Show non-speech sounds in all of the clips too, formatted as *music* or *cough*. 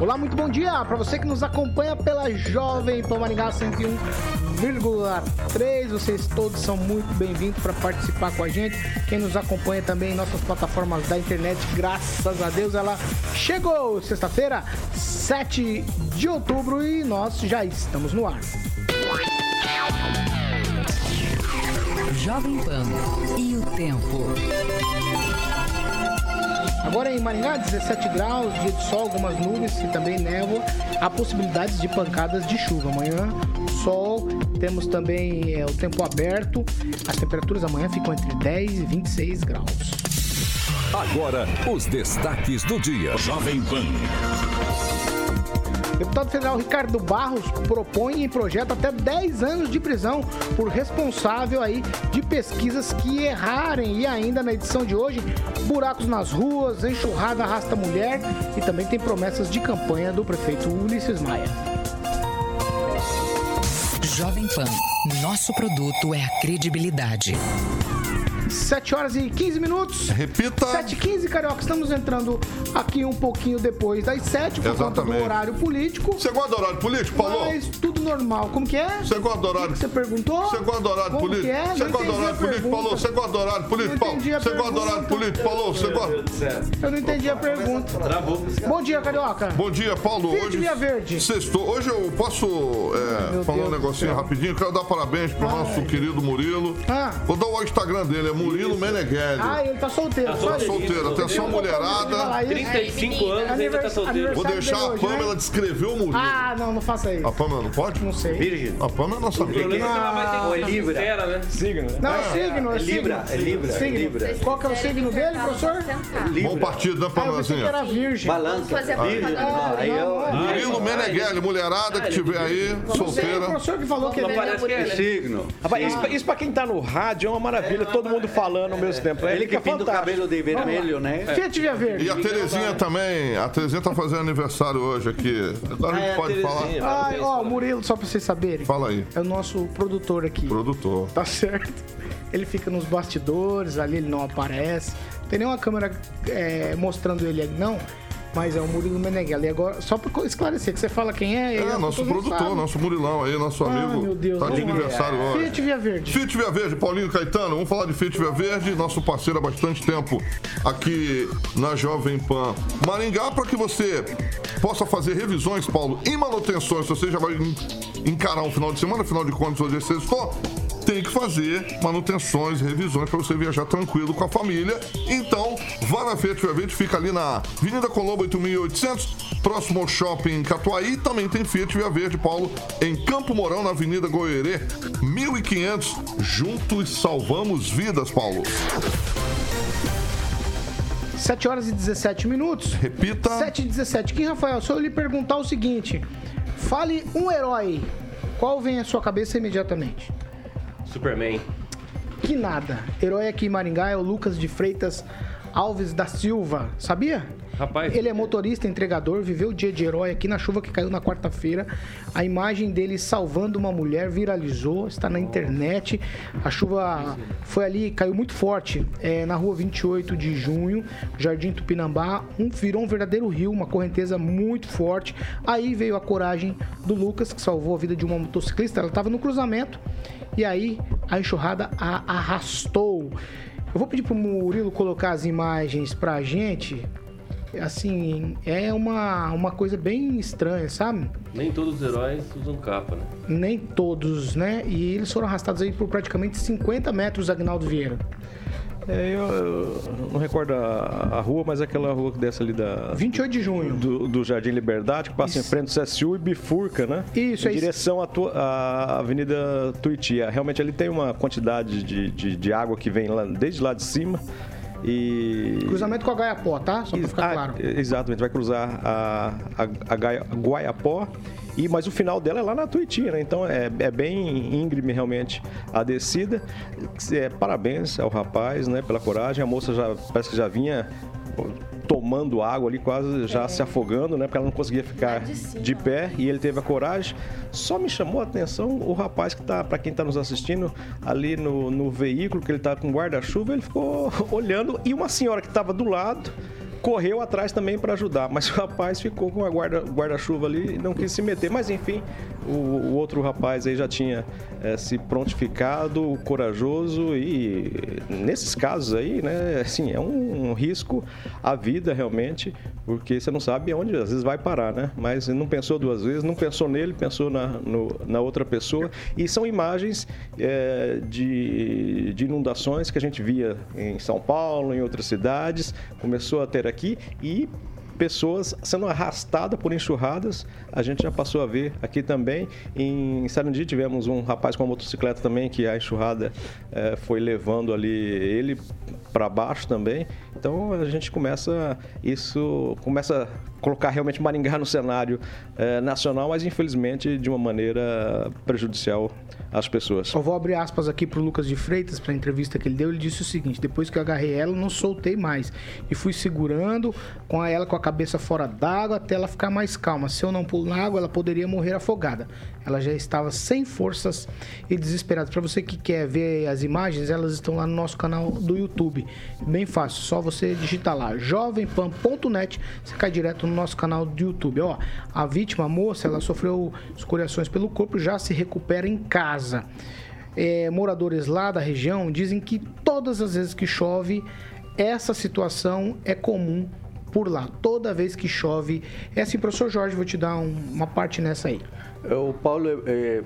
Olá, muito bom dia para você que nos acompanha pela Jovem Pan Maringá 101,3. Vocês todos são muito bem-vindos para participar com a gente. Quem nos acompanha também em nossas plataformas da internet, graças a Deus, ela chegou sexta-feira, 7 de outubro e nós já estamos no ar. Jovem Pan e o tempo. Agora em Maringá, 17 graus, dia de sol, algumas nuvens e também névoa. Há possibilidades de pancadas de chuva. Amanhã, sol, temos também é, o tempo aberto. As temperaturas amanhã ficam entre 10 e 26 graus. Agora, os destaques do dia. Jovem Pan. Deputado federal Ricardo Barros propõe em projeto até 10 anos de prisão por responsável aí de pesquisas que errarem. E ainda na edição de hoje, buracos nas ruas, enxurrada arrasta mulher e também tem promessas de campanha do prefeito Ulisses Maia. Jovem Pan, nosso produto é a credibilidade. 7 horas e 15 minutos. Repita. 7 e 15, Carioca. Estamos entrando aqui um pouquinho depois das 7, por conta do Exatamente. horário político. Você gosta do horário político, Paulo? Mas tudo normal. Como que é? Você gosta do O horário? você perguntou? Você gosta do horário Como político? que é? Você gosta do horário político. Paulo? Você gosta do horário político, Paulo? Você gosta do horário político, Paulo? Você gosta? Eu não entendi a pergunta. Bom dia, Carioca. Bom dia, Paulo. Hoje, Verde. Sextou. Hoje eu posso é, falar Deus um negocinho rapidinho. Quero dar parabéns pro nosso querido Murilo. Ah. Vou dar o Instagram dele, é Murilo Meneghelli. Ah, ele tá solteiro. só Tá isso. solteiro. Atenção, mulherada. falar isso. 35 anos ainda tá solteiro. Vou deixar a hoje, Pamela né? descrever o Murilo. Ah, não, não faça isso. A Pamela não pode? Não sei. Virgem. A Pamela é nossa é amiga. ela vai ter é ficar Libra. sincera, né? Não, é signo, é, É Libra, signo. é Libra, é Signo. Libra. Qual que é o signo dele, professor? Bom partido, né, Ah, Pamelazinha? era virgem. Balança. fazer a Virgem. propaganda. Aí eu. Murilo Meneghelli, mulherada que tiver aí, sei, o solteira. professor que falou que ele é, né? Signo. Rapaz, isso, pra- isso pra quem tá no rádio é uma maravilha, todo mundo falando ao mesmo tempo. Ele que fica pinta o cabelo de vermelho, né? Fiat Via Verde. E a Terezinha também, a Terezinha tá fazendo aniversário hoje aqui. Agora a Ah, é gente a pode falar. Ó, o Murilo, só pra vocês saberem, Fala aí, é o nosso produtor aqui. produtor. Tá certo? Ele fica nos bastidores, ali ele não aparece. Não tem nenhuma câmera é, mostrando ele ali, não. Mas é o Murilo Meneghelli. E agora, só pra esclarecer, que você fala quem é... ele- É, as nosso produtor, nosso Murilão aí, nosso amigo. meu Deus, tá de aniversário hoje. Fiat Via Verde. Fiat Via Verde, Paulinho Caetano, vamos falar de Fiat Via Verde, nosso parceiro há bastante tempo aqui na Jovem Pan Maringá, para que você possa fazer revisões, Paulo, e manutenções. Se você já vai en- encarar um final de semana, afinal de contas, hoje é sexto, tem que fazer manutenções, revisões para você viajar tranquilo com a família. Então, vá na Fiat Via Verde, fica ali na Avenida Colombo 8800, próximo ao Shopping Catuaí. Também tem Fiat Via Verde, Paulo, em Campo Mourão, na Avenida Goierê, 1500. Juntos salvamos vidas, Paulo. 7 horas e 17 minutos. Repita. 7 e 17. Kim Rafael, se eu lhe perguntar o seguinte: fale um herói, qual vem à sua cabeça imediatamente? Superman. Que nada. Herói aqui em Maringá é o Lucas de Freitas Alves da Silva. Sabia? Rapaz, Ele é motorista, entregador, viveu o dia de herói aqui na chuva que caiu na quarta-feira. A imagem dele salvando uma mulher viralizou, está na internet. A chuva foi ali, caiu muito forte, é, na rua 28 de junho, Jardim Tupinambá. Um, virou um verdadeiro rio, uma correnteza muito forte. Aí veio a coragem do Lucas, que salvou a vida de uma motociclista. Ela estava no cruzamento e aí a enxurrada a arrastou. Eu vou pedir pro Murilo colocar as imagens pra gente assim, é uma, uma coisa bem estranha, sabe? nem todos os heróis usam capa, né? Nem todos, né? E eles foram arrastados aí por praticamente 50 metros, Agnaldo Vieira. É, eu, eu não recordo a, a rua, mas é aquela rua que desce ali da, 28 de junho. do, do Jardim Liberdade, que passa Isso. em frente ao CSU e bifurca, né? Isso, é Em isso. direção à, tua- à Avenida Tuiuti. É, Realmente ali tem uma quantidade de, de, de água que vem lá, desde lá de cima. E... Cruzamento com a Gaiapó, tá? Só pra ficar Ah, claro. Exatamente, vai cruzar a, a, a Gaia- Guaiapó. E, mas o final dela é lá na Tuiuti, né? Então é, é bem íngreme realmente a descida. É, parabéns ao rapaz, né? Pela coragem. A moça já parece que já vinha tomando água ali, quase já se afogando, né? Porque ela não conseguia ficar de de pé e ele teve a coragem. Só me chamou a atenção o rapaz que tá, para quem tá nos assistindo, ali no, no veículo, que ele tá com guarda-chuva, ele ficou *laughs* olhando e uma senhora que estava do lado correu atrás também para ajudar, mas o rapaz ficou com a guarda- guarda-chuva ali e não quis se meter. Mas enfim, o, o outro rapaz aí já tinha eh, se prontificado, corajoso e nesses casos aí, né, assim, é um, um risco à vida realmente, porque você não sabe onde às vezes vai parar, né? Mas não pensou duas vezes, não pensou nele, pensou na, no- na outra pessoa. E são imagens eh, de, de inundações que a gente via em São Paulo, em outras cidades, começou a ter aqui e pessoas sendo arrastadas por enxurradas. A gente já passou a ver aqui também. Em Sarandi tivemos um rapaz com uma motocicleta também que a enxurrada eh, foi levando ali ele para baixo também. Então a gente começa isso começa a colocar realmente Maringá no cenário eh, nacional, mas infelizmente de uma maneira prejudicial às pessoas. Eu vou abrir aspas aqui pro Lucas de Freitas, pra entrevista que ele deu. Ele disse o seguinte: depois que eu agarrei ela, não soltei mais. E fui segurando com ela com a cabeça fora d'água até ela ficar mais calma. Se eu não pular na água, ela poderia morrer afogada. Ela já estava sem forças e desesperada. Para você que quer ver as imagens, elas estão lá no nosso canal do YouTube. Bem fácil, só você digitar lá jovempan.net, você cai direto no nosso canal do YouTube. Ó, a vítima, a moça, ela sofreu escoriações pelo corpo, já se recupera em casa. É, moradores lá da região dizem que todas as vezes que chove, essa situação é comum por lá. Toda vez que chove. É assim, professor Jorge, vou te dar um- uma parte nessa aí. O Paulo, é,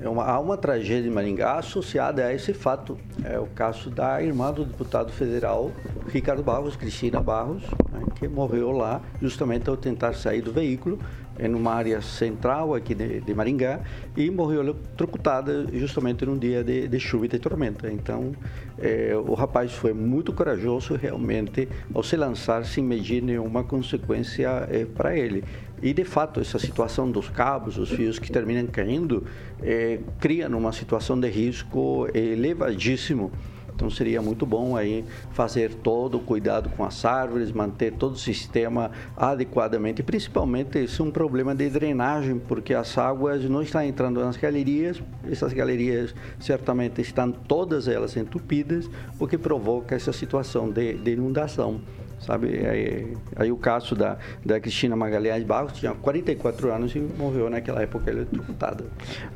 é uma- há uma tragédia em Maringá associada a esse fato. É o caso da irmã do deputado federal Ricardo Barros, Cristina Barros, né, que morreu lá justamente ao tentar sair do veículo em uma área central aqui de, de Maringá e morreu eletrocutada justamente num dia de, de chuva e de tormenta. Então, é, o rapaz foi muito corajoso realmente ao se lançar sem medir nenhuma consequência para ele. E de fato, essa situação dos cabos, os fios que terminam caindo, eh, cria numa situação de risco elevadíssimo. Então seria muito bom aí fazer todo o cuidado com as árvores, manter todo o sistema adequadamente, principalmente é um problema de drenagem, porque as águas não estão entrando nas galerias, essas galerias certamente estão todas elas entupidas, o que provoca essa situação de, de inundação sabe? Aí, aí o caso da, da Cristina Magalhães Barros tinha 44 anos e morreu naquela época eletrocutada.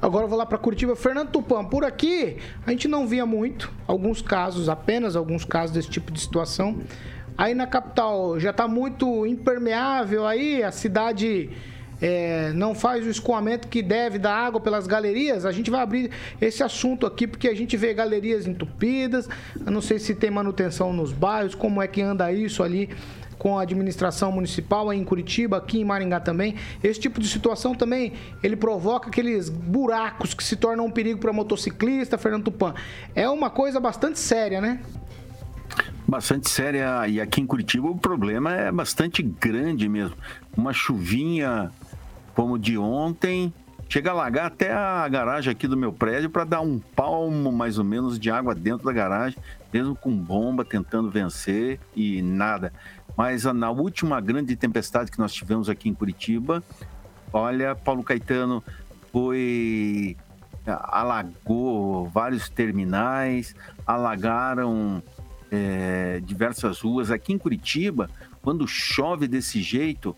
Agora eu vou lá para Curitiba. Fernando Tupan, por aqui a gente não via muito, alguns casos, apenas alguns casos desse tipo de situação. Aí na capital já está muito impermeável aí, a cidade é, não faz o escoamento que deve da água pelas galerias. A gente vai abrir esse assunto aqui porque a gente vê galerias entupidas. Eu não sei se tem manutenção nos bairros, como é que anda isso ali com a administração municipal aí em Curitiba, aqui em Maringá também. Esse tipo de situação também, ele provoca aqueles buracos que se tornam um perigo para motociclista, Fernando Tupan. É uma coisa bastante séria, né? Bastante séria. E aqui em Curitiba o problema é bastante grande mesmo. Uma chuvinha como de ontem, chega a alagar até a garagem aqui do meu prédio para dar um palmo mais ou menos de água dentro da garagem, mesmo com bomba tentando vencer e nada. Mas na última grande tempestade que nós tivemos aqui em Curitiba, olha, Paulo Caetano foi ah, alagou vários terminais, alagaram é, diversas ruas aqui em Curitiba. Quando chove desse jeito,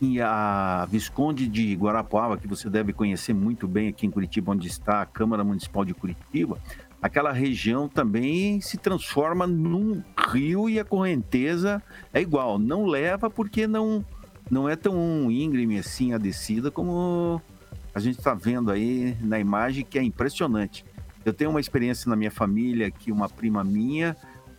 e a Visconde de Guarapuava, que você deve conhecer muito bem aqui em Curitiba, onde está a Câmara Municipal de Curitiba, aquela região também se transforma num rio e a correnteza é igual. Não leva porque não, não é tão íngreme assim a descida como a gente está vendo aí na imagem, que é impressionante. Eu tenho uma experiência na minha família que uma prima minha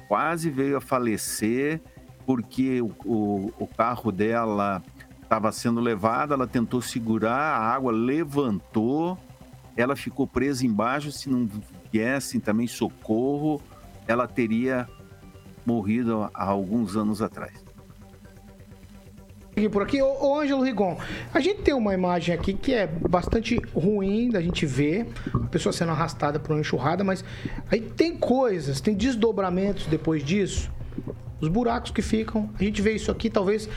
quase veio a falecer porque o, o, o carro dela estava sendo levado, ela tentou segurar, a água levantou, ela ficou presa embaixo, se não viessem também socorro, ela teria morrido há alguns anos atrás. Por aqui, ô, ô Ângelo Rigon, a gente tem uma imagem aqui que é bastante ruim da gente ver, a pessoa sendo arrastada por uma enxurrada, mas aí tem coisas, tem desdobramentos depois disso os buracos que ficam. A gente vê isso aqui, talvez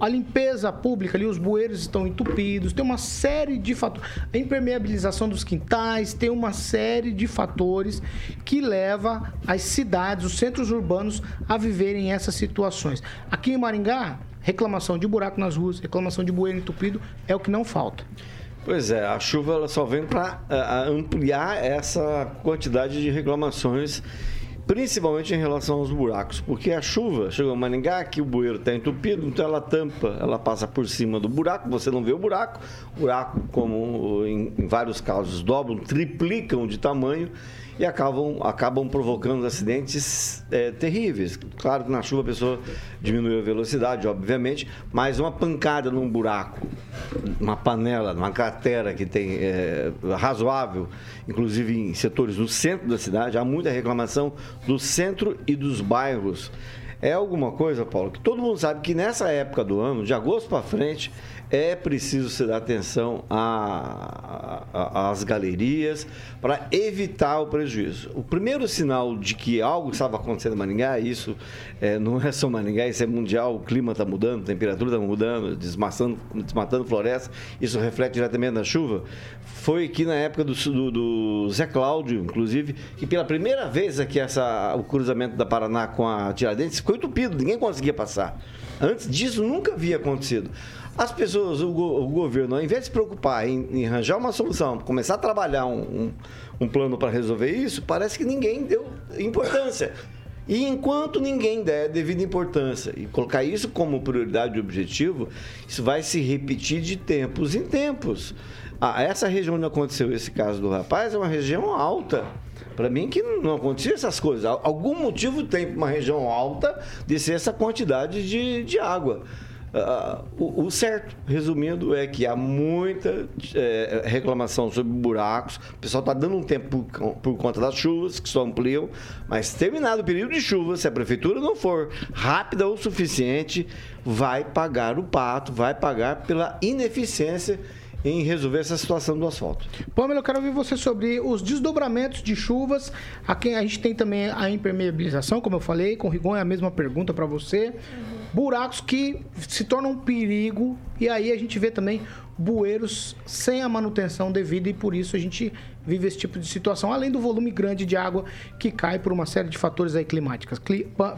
a limpeza pública ali, os bueiros estão entupidos, tem uma série de fatores. A impermeabilização dos quintais, tem uma série de fatores que leva as cidades, os centros urbanos a viverem essas situações. Aqui em Maringá, reclamação de buraco nas ruas, reclamação de bueiro entupido é o que não falta. Pois é, a chuva ela só vem para ampliar essa quantidade de reclamações principalmente em relação aos buracos, porque a chuva chegou a Maringá, que o bueiro está entupido, então ela tampa, ela passa por cima do buraco, você não vê o buraco, o buraco, como em, em vários casos, dobram, triplicam de tamanho e acabam, acabam provocando acidentes é, terríveis. Claro que na chuva a pessoa diminui a velocidade, obviamente, mas uma pancada num buraco, uma panela, uma cratera que tem é, razoável, inclusive em setores do centro da cidade, há muita reclamação do centro e dos bairros. É alguma coisa, Paulo, que todo mundo sabe que nessa época do ano, de agosto para frente, é preciso se dar atenção às galerias para evitar o prejuízo. O primeiro sinal de que algo estava acontecendo em Maringá, isso é, não é só Maringá, isso é mundial, o clima está mudando, a temperatura está mudando, desmatando, desmatando floresta, isso reflete diretamente na chuva, foi aqui na época do, do, do, Zé Cláudio, inclusive, que pela primeira vez aqui essa, o cruzamento da Paraná com a Tiradentes ficou entupido, ninguém conseguia passar. Antes disso, nunca havia acontecido. As pessoas, o, o, governo, ao invés de se preocupar em, em, arranjar uma solução, começar a trabalhar um, um, um plano para resolver isso, parece que ninguém deu importância. E enquanto ninguém der devida importância e colocar isso como prioridade e objetivo, isso vai se repetir de tempos em tempos. Ah, essa região onde aconteceu esse caso do rapaz é uma região alta. Para mim que não acontecia essas coisas. Algum motivo tem uma região alta de ser essa quantidade de, de água. Uh, o, o, certo, resumindo, é que há muita é, reclamação sobre buracos. O pessoal está dando um tempo por, por, conta das chuvas, que só ampliam, mas terminado o período de chuva, se a prefeitura não for rápida o suficiente, vai pagar o pato, vai pagar pela ineficiência em resolver essa situação do asfalto. Pamela, eu quero ouvir você sobre os desdobramentos de chuvas. Aqui a gente tem também a impermeabilização, como eu falei, com o Rigon é a mesma pergunta para você. Uhum buracos que se tornam um perigo e aí a gente vê também bueiros sem a manutenção devida e por isso a gente vive esse tipo de situação, além do volume grande de água que cai por uma série de fatores aí climáticos.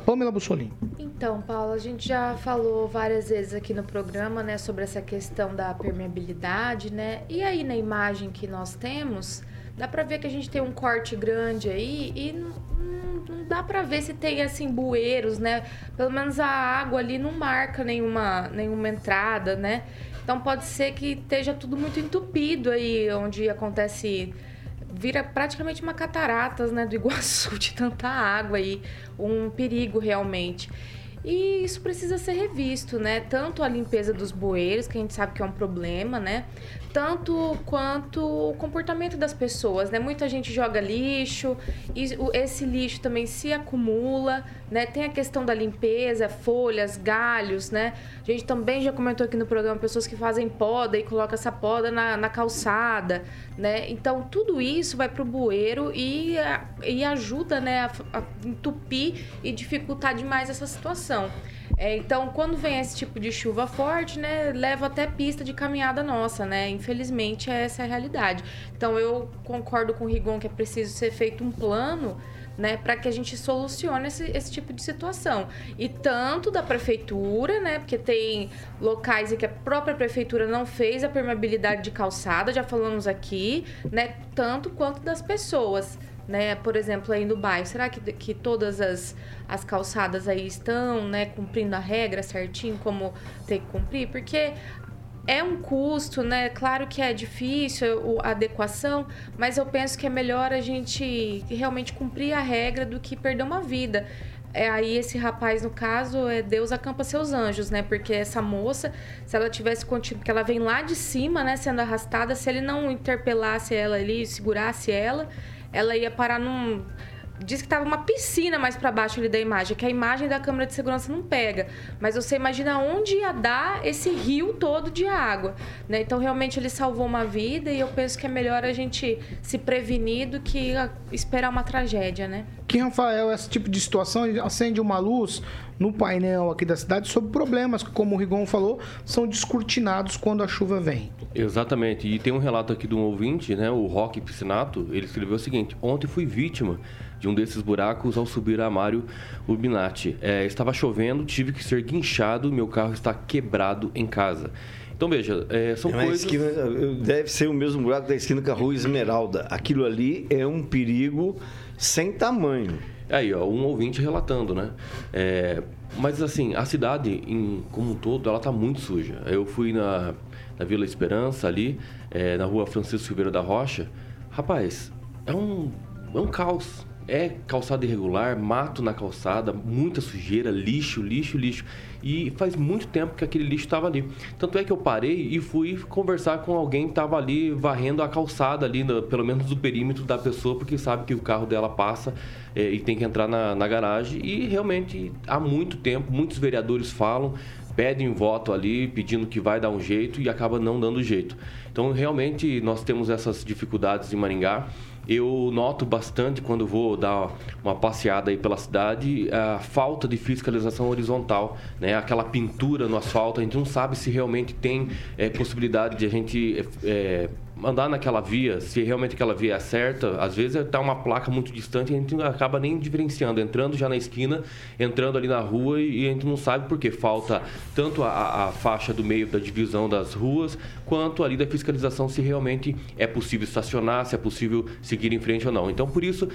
Pamela Bussolini. Então, Paulo, a gente já falou várias vezes aqui no programa, né, sobre essa questão da permeabilidade, né? E aí na imagem que nós temos, dá para ver que a gente tem um corte grande aí e não, não dá para ver se tem assim bueiros, né? Pelo menos a água ali não marca nenhuma, nenhuma entrada, né? Então pode ser que esteja tudo muito entupido aí, onde acontece vira praticamente uma cataratas, né, do Iguaçu *laughs* de tanta água aí, um perigo realmente. E isso precisa ser revisto, né? Tanto a limpeza dos bueiros, que a gente sabe que é um problema, né? Tanto quanto o comportamento das pessoas, né? Muita gente joga lixo e esse lixo também se acumula, né? Tem a questão da limpeza, folhas, galhos, né? A gente também já comentou aqui no programa pessoas que fazem poda e colocam essa poda na, na calçada, né? Então tudo isso vai pro bueiro e, e ajuda, né, a, a entupir e dificultar demais essa situação. É, então, quando vem esse tipo de chuva forte, né, leva até pista de caminhada nossa, né? Infelizmente, essa é a realidade. Então, eu concordo com o Rigon que é preciso ser feito um plano né, para que a gente solucione esse, esse tipo de situação. E tanto da prefeitura, né, porque tem locais em que a própria prefeitura não fez a permeabilidade de calçada, já falamos aqui, né, tanto quanto das pessoas. Né, por exemplo, aí no bairro, será que, que todas as, as calçadas aí estão, né, cumprindo a regra certinho como tem que cumprir? Porque é um custo, né? Claro que é difícil a adequação, mas eu penso que é melhor a gente realmente cumprir a regra do que perder uma vida. É, aí esse rapaz, no caso, é Deus acampa seus anjos, né? Porque essa moça, se ela tivesse continuado, porque ela vem lá de cima, né, sendo arrastada, se ele não interpelasse ela ali, segurasse ela, ela ia parar num diz que tava uma piscina mais para baixo ali da imagem, que a imagem da câmera de segurança não pega. Mas você imagina onde ia dar esse rio todo de água, né? Então realmente ele salvou uma vida e eu penso que é melhor a gente se prevenir do que esperar uma tragédia, né? Que, Rafael, esse tipo de situação acende uma luz no painel aqui da cidade sobre problemas que, como o Rigon falou, são descortinados quando a chuva vem. Exatamente. E tem um relato aqui de um ouvinte, né, o Roque Piscinato, ele escreveu o seguinte: Ontem fui vítima de um desses buracos ao subir a Mário Urbinati. É, estava chovendo, tive que ser guinchado, meu carro está quebrado em casa. Então veja, é, são É coisas. esquina, deve ser o mesmo buraco da esquina com a rua Esmeralda. Aquilo ali é um perigo sem tamanho. Aí, ó, um ouvinte relatando, né? É, mas assim, a cidade em, como um todo, ela tá muito suja. Eu fui na, na Vila Esperança ali, é, na rua Francisco Silveira da Rocha. Rapaz, é um, é um caos. É calçada irregular, mato na calçada, muita sujeira, lixo, lixo, lixo. E faz muito tempo que aquele lixo estava ali. Tanto é que eu parei e fui conversar com alguém que estava ali varrendo a calçada ali, no- pelo menos do perímetro da pessoa, porque sabe que o carro dela passa é, e tem que entrar na, na garagem. E realmente há muito tempo, muitos vereadores falam, pedem voto ali, pedindo que vai dar um jeito e acaba não dando jeito. Então, realmente, nós temos essas dificuldades em Maringá. Eu noto bastante quando vou dar uma passeada aí pela cidade a falta de fiscalização horizontal, né? Aquela pintura no asfalto, a gente não sabe se realmente tem eh, possibilidade de a gente eh, andar naquela via, se realmente aquela via é certa. Às vezes está uma placa muito distante e a gente acaba nem diferenciando, entrando já na esquina, entrando ali na rua e, a gente não sabe porque falta tanto a, a faixa do meio da divisão das ruas, quanto ali da fiscalização se realmente é possível estacionar, se é possível seguir em frente ou não. Então, por isso,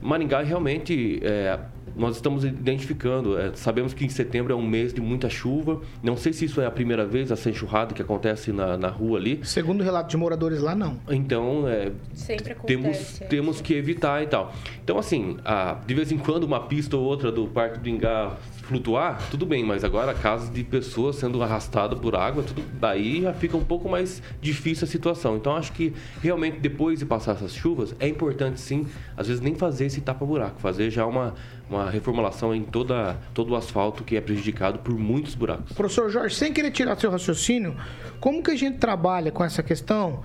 Maringá realmente é, nós estamos identificando. é, sabemos que em setembro é um mês de muita chuva. Não sei se isso é a primeira vez essa enxurrada que acontece na, na rua ali. Segundo o relato de moradores lá, não. Então, é, Sempre temos, é. temos que evitar e tal. Então, assim, a- de vez em quando uma pista ou outra do Parque do Ingá flutuar, tudo bem, mas agora casos de pessoas sendo arrastadas por água, tudo daí já fica um pouco mais difícil a situação. Então, acho que realmente depois de passar essas chuvas, é importante sim, às vezes nem fazer esse tapa-buraco, fazer já uma, uma reformulação em toda, todo o asfalto que é prejudicado por muitos buracos. Professor Jorge, sem querer tirar seu raciocínio, como que a gente trabalha com essa questão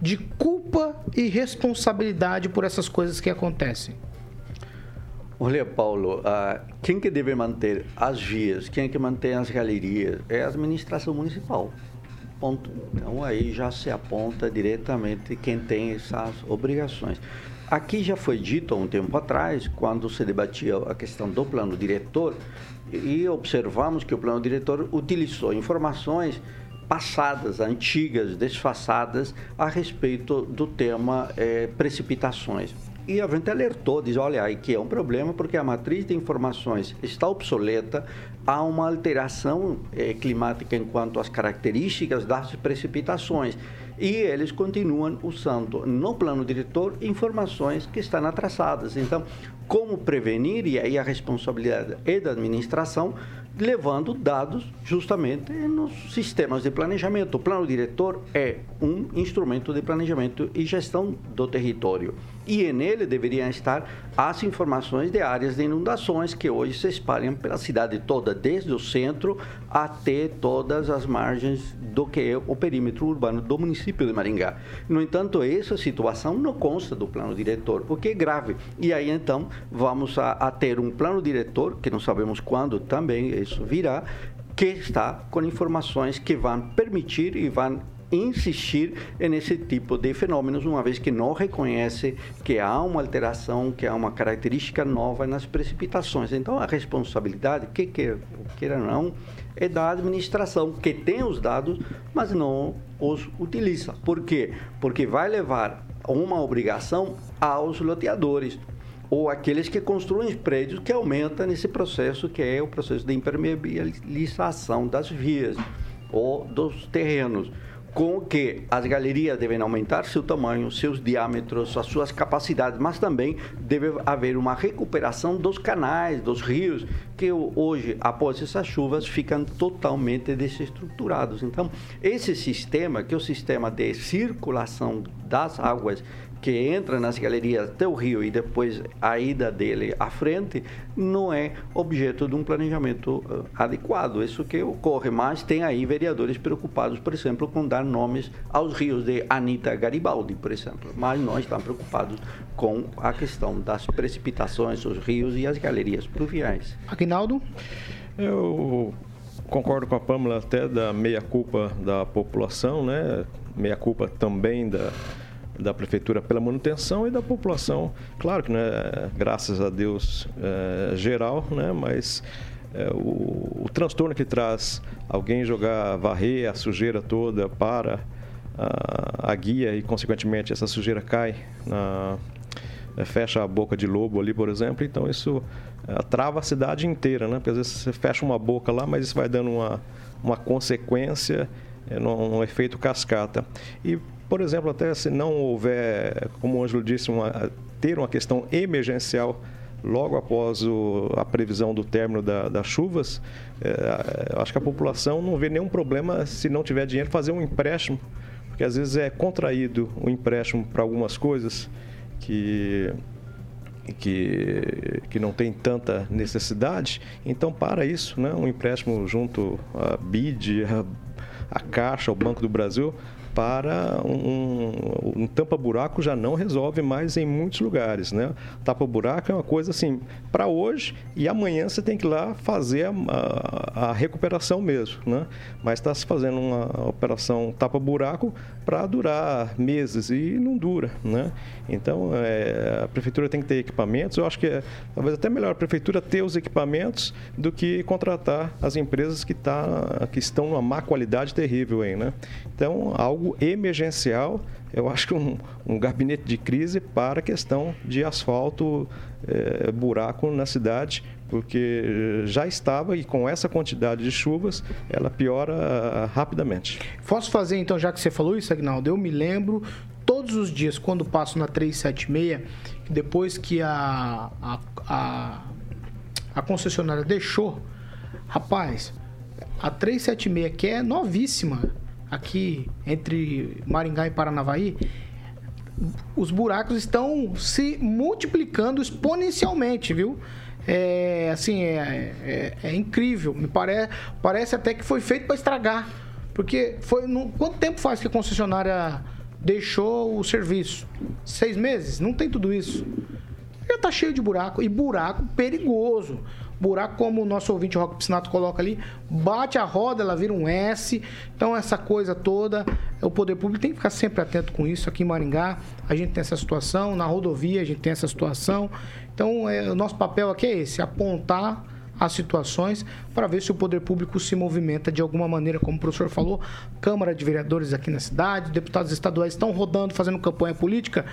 de culpa e responsabilidade por essas coisas que acontecem? Olha, Paulo, ah, quem que deve manter as vias, quem que mantém as galerias é a administração municipal. Ponto. Então aí já se aponta diretamente quem tem essas obrigações. Aqui já foi dito há um tempo atrás, quando se debatia a questão do plano diretor, e observamos que o plano diretor utilizou informações passadas, antigas, desfasadas a respeito do tema eh, precipitações. E a gente alertou, diz, olha, aqui é um problema porque a matriz de informações está obsoleta, há uma alteração eh, climática enquanto às características das precipitações. E eles continuam usando no plano diretor informações que estão atrasadas. Então, como prevenir? E aí a responsabilidade é da administração, levando dados justamente nos sistemas de planejamento. O plano diretor é um instrumento de planejamento e gestão do território. E nele deveriam estar as informações de áreas de inundações que hoje se espalham pela cidade toda, desde o centro até todas as margens do que é o perímetro urbano do município de Maringá. No entanto, essa situação não consta do plano diretor, o que é grave. E aí então vamos a, a ter um plano diretor, que não sabemos quando também isso virá, que está com informações que vão permitir e vão insistir nesse tipo de fenômenos, uma vez que não reconhece que há uma alteração, que há uma característica nova nas precipitações. Então, a responsabilidade, que queira, ou não, é da administração, que tem os dados, mas não os utiliza. Por quê? Porque vai levar uma obrigação aos loteadores ou aqueles que construem prédios que aumenta nesse processo que é o processo de impermeabilização das vias ou dos terrenos com que as galerias devem aumentar seu tamanho, seus diâmetros, as suas capacidades, mas também deve haver uma recuperação dos canais, dos rios, que hoje, após essas chuvas, ficam totalmente desestruturados. Então, esse sistema, que é o sistema de circulação das águas que entra nas galerias até o rio e depois a ida dele à frente, não é objeto de um planejamento uh, adequado. Isso que ocorre, mas tem aí vereadores preocupados, por exemplo, com dar nomes aos rios de Anita Garibaldi, por exemplo. Mas nós estamos preocupados com a questão das precipitações, os rios e as galerias pluviais. Aguinaldo? Eu concordo com a Pâmela até da meia-culpa da população, né? Meia-culpa também da da prefeitura pela manutenção e da população, claro que é graças a Deus é, geral, né, mas é, o, o, transtorno que traz alguém jogar, varrer a sujeira toda para a, a guia e consequentemente essa sujeira cai na, é, fecha a boca de lobo ali, por exemplo, então isso é, trava a cidade inteira, né? Porque às vezes você fecha uma boca lá, mas isso vai dando uma, uma consequência, num, um efeito cascata. E por exemplo, até se não houver, como o Ângelo disse, uma, ter uma questão emergencial logo após o, a previsão do término da, das chuvas, é, acho que a população não vê nenhum problema se não tiver dinheiro fazer um empréstimo, porque às vezes é contraído o um empréstimo para algumas coisas que que, que não tem tanta necessidade, então para isso, né, um empréstimo junto à BID, a, a Caixa, ao Banco do Brasil, para um, um tampa-buraco já não resolve mais em muitos lugares, né? Tapa-buraco é uma coisa assim, para hoje e amanhã você tem que ir lá fazer a, a, a recuperação mesmo, né? Mas está se fazendo uma operação tapa-buraco para durar meses e não dura, né? Então, é, a prefeitura tem que ter equipamentos. Eu acho que é talvez até melhor a prefeitura ter os equipamentos do que contratar as empresas que, tá, que estão numa má qualidade terrível aí, né? Então, algo emergencial, eu acho que um, um gabinete de crise para a questão de asfalto, é, buraco na cidade, porque já estava e com essa quantidade de chuvas ela piora ah, rapidamente. Posso fazer então, já que você falou isso, Agnaldo, eu me lembro todos os dias quando passo na 376, depois que a, a, a, a concessionária deixou, rapaz, a 376 que é novíssima aqui entre Maringá e Paranavaí, os buracos estão se multiplicando exponencialmente, viu? É, assim, é, é, é, incrível. Me parece, parece até que foi feito para estragar. Porque foi. No, quanto tempo faz que a concessionária deixou o serviço? Seis meses? Não tem tudo isso. Já tá cheio de buraco. E buraco perigoso. Buraco, como o nosso ouvinte Rock Piscinato coloca ali, bate a roda, ela vira um S. Então, essa coisa toda, o poder público tem que ficar sempre atento com isso. Aqui em Maringá, a gente tem essa situação, na rodovia, a gente tem essa situação. Então, é, o nosso papel aqui é esse: apontar as situações para ver se o poder público se movimenta de alguma maneira, como o professor falou, Câmara de Vereadores aqui na cidade, deputados estaduais estão rodando, fazendo campanha política.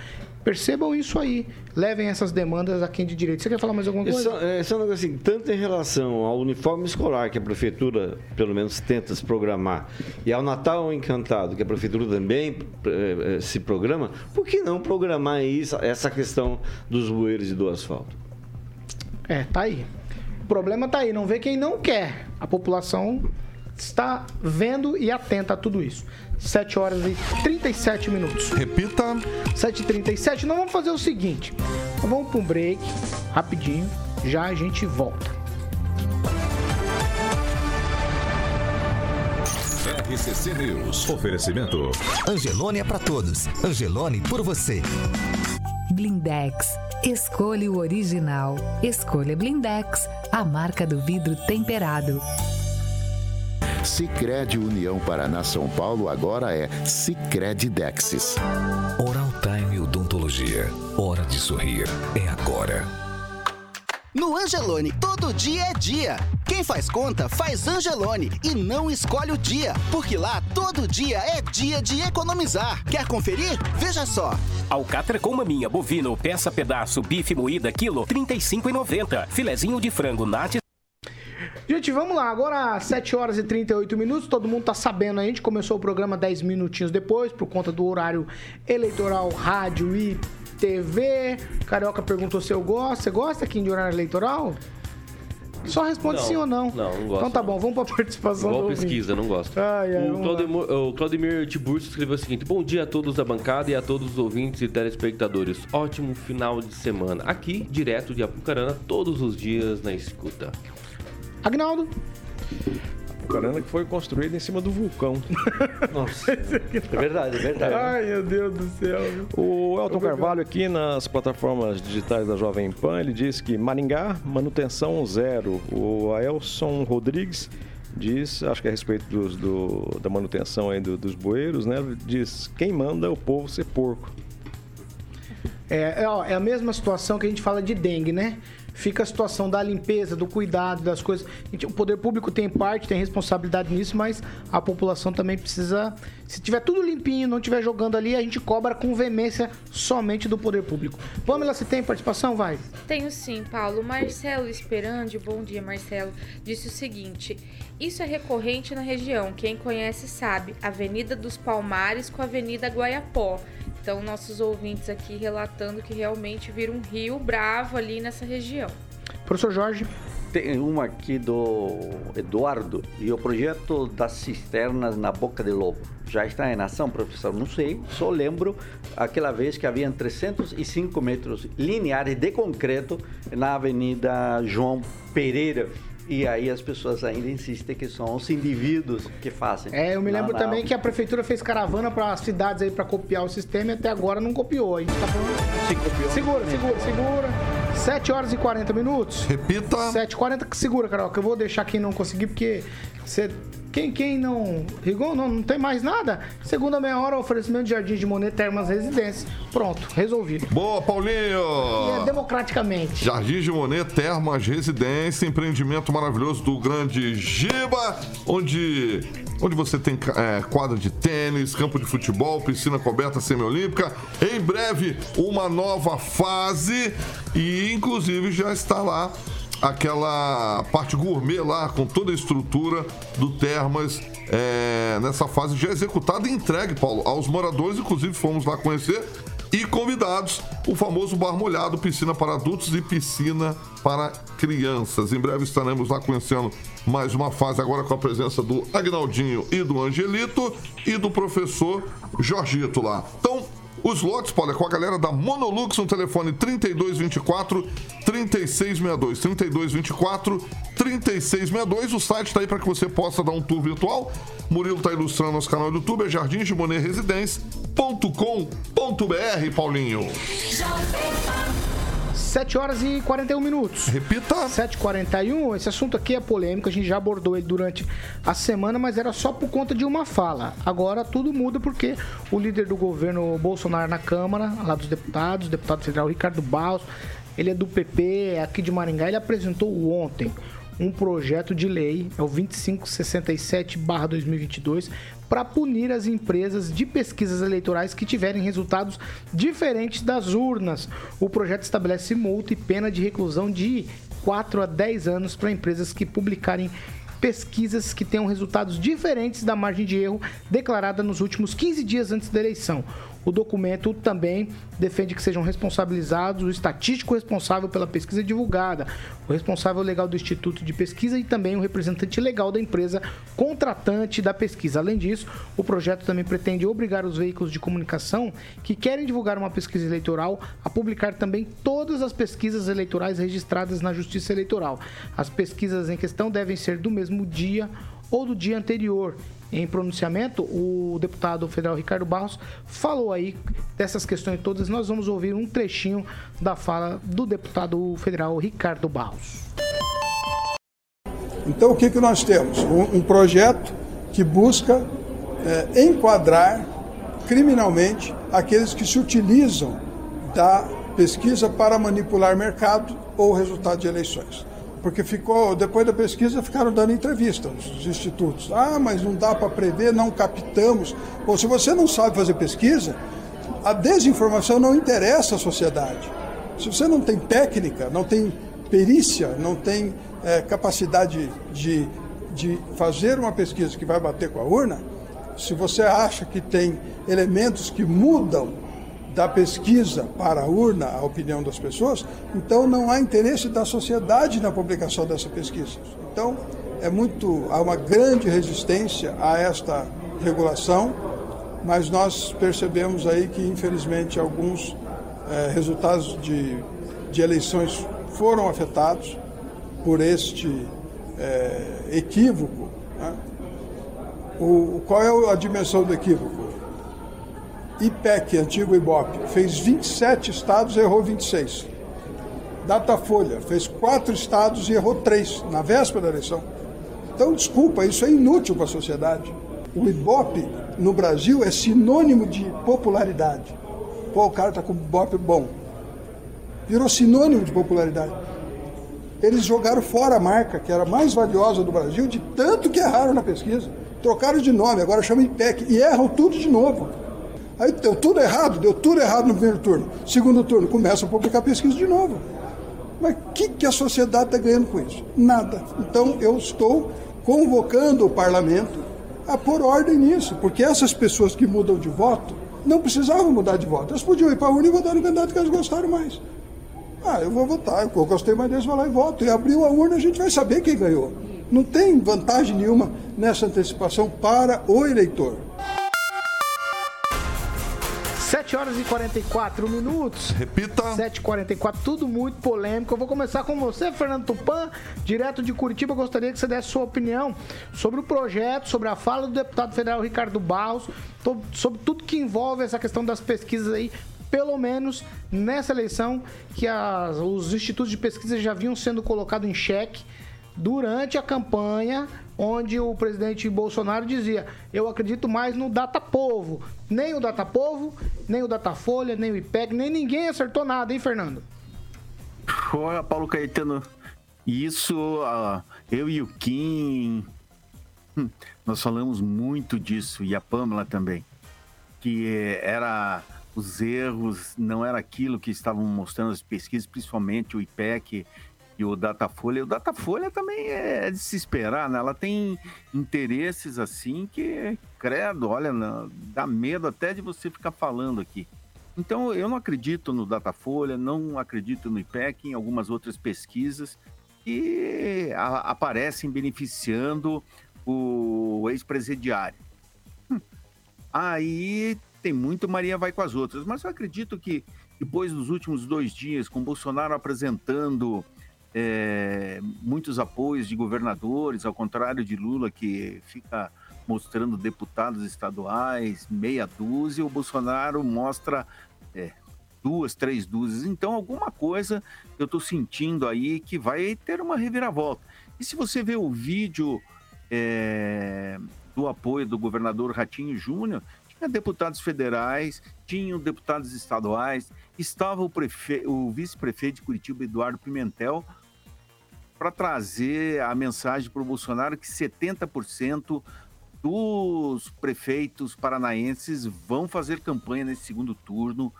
Percebam isso aí, levem essas demandas a quem de direito. Você quer falar mais alguma coisa? Isso, é, isso é assim, tanto em relação ao uniforme escolar, que a prefeitura, pelo menos, tenta se programar, e ao Natal Encantado, que a prefeitura também é, se programa, por que não programar isso, essa questão dos bueiros e do asfalto? É, tá aí problema está aí, não vê quem não quer. A população está vendo e atenta a tudo isso. 7 horas e 37 minutos. Repita. 7h37. Nós vamos fazer o seguinte: vamos para um break, rapidinho, já a gente volta. RCC News. Oferecimento. Angelone é para todos. Angelone por você. Blindex. Escolha o original. Escolha Blindex, a marca do vidro temperado. Sicredi União Paraná São Paulo agora é Sicredi Dexis. Oral Time Odontologia. Hora de sorrir é agora. No Angelone, todo dia é dia. Quem faz conta, faz Angelone e não escolhe o dia, porque lá todo dia é dia de economizar. Quer conferir? Veja só. Alcatra com maminha bovino, peça pedaço, bife moída, quilo, R$ 35,90. Filezinho de frango nat Gente, vamos lá. Agora, 7 horas e 38 minutos. Todo mundo tá sabendo. A gente começou o programa 10 minutinhos depois, por conta do horário eleitoral, rádio e TV. Carioca perguntou se eu gosto. Você gosta aqui de horário eleitoral? Só responde Não, sim ou não. não, não gosto, Então tá bom, vamos pra participação Igual do ouvinte. pesquisa, não gosto. Ai, ai, o. Claudemir, o Claudemir Tiburcio escreveu o seguinte: Bom dia a todos da bancada e a todos os ouvintes e telespectadores. Ótimo final de semana. Aqui, direto de Apucarana, todos os dias na escuta. Agnaldo. Apucarana que foi construída em cima do vulcão. *laughs* Nossa. *laughs* É verdade, é verdade. Ai, meu Deus do céu. O Elton Carvalho aqui nas plataformas digitais da Jovem Pan, ele diz que Maringá, manutenção zero. O Aelson Rodrigues diz, acho que é a respeito dos- do- da manutenção aí do- dos bueiros, né? Diz, quem manda é o povo ser porco. É, é, ó, é a mesma situação que a gente fala de dengue, né? Fica a situação da limpeza, do cuidado, das coisas. O poder público tem parte, tem responsabilidade nisso, mas a população também precisa. Se tiver tudo limpinho, não tiver jogando ali, a gente cobra com veemência somente do poder público. Pamela, se tem participação, vai. Tenho sim, Paulo. Marcelo Esperandi, bom dia, Marcelo, disse o seguinte: Isso é recorrente na região. Quem conhece sabe. Avenida dos Palmares com a Avenida Guaiapó. Então, nossos ouvintes aqui relatando que realmente vira um rio bravo ali nessa região. Professor Jorge. Tem uma aqui do Eduardo e o projeto das cisternas na Boca de Lobo. Já está em ação, professor? Não sei, só lembro aquela vez que havia 305 metros lineares de concreto na Avenida João Pereira. E aí as pessoas ainda insistem que são os indivíduos que fazem. É, eu me lembro Lá na- também que a prefeitura fez caravana para as cidades aí para copiar o sistema e até agora não copiou. A gente tá falando. Se copiou. Segura, segura, segura. 7 horas e 40 minutos. Repita. 7 e 40 segura, Carol, que eu vou deixar quem não conseguir, porque você. Quem, quem não. Rigor, não, não tem mais nada. Segunda meia hora, oferecimento de Jardim de Monet, Termas Residência. Pronto, resolvido. Boa, Paulinho! E é democraticamente. Jardim de Monet, Termas, Residência, empreendimento maravilhoso do Grande Giba, onde, onde você tem é, quadra de tênis, campo de futebol, piscina coberta semiolímpica. Em breve, uma nova fase e, inclusive, já está lá aquela parte gourmet lá, com toda a estrutura do Termas, é, nessa fase já executada e entregue, Paulo, aos moradores. Inclusive, fomos lá conhecer e convidados o famoso bar molhado, piscina para adultos e piscina para crianças. Em breve estaremos lá conhecendo mais uma fase agora com a presença do Agnaldinho e do Angelito e do professor Jorgito lá. Então, os lotes, Paulo, é com a galera da Monolux no telefone 3224 3662. 3224 3662. O site está aí para que você possa dar um tour virtual. Murilo está ilustrando nosso canal do YouTube, é jardimdemoneresidência.com.br, Paulinho. 7 horas e 41 minutos. Repita. 7 e 41 esse assunto aqui é polêmico, a gente já abordou ele durante a semana, mas era só por conta de uma fala. Agora tudo muda porque o líder do governo Bolsonaro na Câmara, lá dos deputados, o deputado federal Ricardo Barros, ele é do PP, é aqui de Maringá, ele apresentou ontem um projeto de lei, é o 2567-2022, para punir as empresas de pesquisas eleitorais que tiverem resultados diferentes das urnas. O projeto estabelece multa e pena de reclusão de 4 a 10 anos para empresas que publicarem pesquisas que tenham resultados diferentes da margem de erro declarada nos últimos 15 dias antes da eleição. O documento também defende que sejam responsabilizados o estatístico responsável pela pesquisa divulgada, o responsável legal do Instituto de Pesquisa e também o representante legal da empresa contratante da pesquisa. Além disso, o projeto também pretende obrigar os veículos de comunicação que querem divulgar uma pesquisa eleitoral a publicar também todas as pesquisas eleitorais registradas na Justiça Eleitoral. As pesquisas em questão devem ser do mesmo dia ou do dia anterior. Em pronunciamento, o deputado federal Ricardo Barros falou aí dessas questões todas. Nós vamos ouvir um trechinho da fala do deputado federal Ricardo Barros. Então, o que, que nós temos? Um, um projeto que busca é, enquadrar criminalmente aqueles que se utilizam da pesquisa para manipular mercado ou resultado de eleições. Porque ficou, depois da pesquisa, ficaram dando entrevista os institutos. Ah, mas não dá para prever, não captamos. Bom, se você não sabe fazer pesquisa, a desinformação não interessa à sociedade. Se você não tem técnica, não tem perícia, não tem é, capacidade de, de fazer uma pesquisa que vai bater com a urna, se você acha que tem elementos que mudam da pesquisa para a urna, a opinião das pessoas, então não há interesse da sociedade na publicação dessa pesquisa. Então, é muito, há uma grande resistência a esta regulação, mas nós percebemos aí que, infelizmente, alguns eh, resultados de, de eleições foram afetados por este eh, equívoco. Né? O, qual é a dimensão do equívoco? IPEC, antigo IBOP, fez 27 estados e errou 26. Datafolha fez quatro estados e errou três na véspera da eleição. Então, desculpa, isso é inútil para a sociedade. O Ibope no Brasil é sinônimo de popularidade. Pô, o cara está com Ibope bom. Virou sinônimo de popularidade. Eles jogaram fora a marca, que era a mais valiosa do Brasil, de tanto que erraram na pesquisa. Trocaram de nome, agora chama IPEC, e erram tudo de novo. Aí deu tudo errado, deu tudo errado no primeiro turno. Segundo turno, começa a publicar pesquisa de novo. Mas o que, que a sociedade está ganhando com isso? Nada. Então eu estou convocando o parlamento a pôr ordem nisso, porque essas pessoas que mudam de voto não precisavam mudar de voto. Elas podiam ir para a urna e votar no candidato que elas gostaram mais. Ah, eu vou votar, eu gostei mais deles, vou lá e voto. E abriu a urna, a gente vai saber quem ganhou. Não tem vantagem nenhuma nessa antecipação para o eleitor. 7 horas e 44 minutos. Repita. 7h44, tudo muito polêmico. Eu vou começar com você, Fernando Tupan, direto de Curitiba. Eu gostaria que você desse sua opinião sobre o projeto, sobre a fala do deputado federal Ricardo Barros, sobre tudo que envolve essa questão das pesquisas aí pelo menos nessa eleição que as, os institutos de pesquisa já vinham sendo colocados em xeque durante a campanha onde o presidente Bolsonaro dizia: Eu acredito mais no Datapovo. Nem o Datapovo, nem o Datafolha, nem o IPEC, nem ninguém acertou nada, hein, Fernando? Olha, Paulo Caetano, isso, uh, eu e o Kim, hum, nós falamos muito disso, e a Pamela também, que era os erros, não era aquilo que estavam mostrando as pesquisas, principalmente o IPEC e o Datafolha. O Datafolha também é de se esperar, né? Ela tem interesses assim que, credo, olha, dá medo até de você ficar falando aqui. Então, eu não acredito no Datafolha, não acredito no IPEC, em algumas outras pesquisas que a, aparecem beneficiando o ex-presidiário. Hum. Aí tem muito Maria vai com as outras, mas eu acredito que depois dos últimos dois dias, com Bolsonaro apresentando é, muitos apoios de governadores, ao contrário de Lula, que fica mostrando deputados estaduais, meia dúzia, o Bolsonaro mostra é, duas, três dúzias. Então, alguma coisa eu estou sentindo aí que vai ter uma reviravolta. E se você vê o vídeo é, do apoio do governador Ratinho Júnior, tinha deputados federais, tinham deputados estaduais, estava o, prefe... o vice-prefeito de Curitiba, Eduardo Pimentel, para trazer a mensagem para o Bolsonaro que 70% dos prefeitos paranaenses vão fazer campanha nesse segundo turno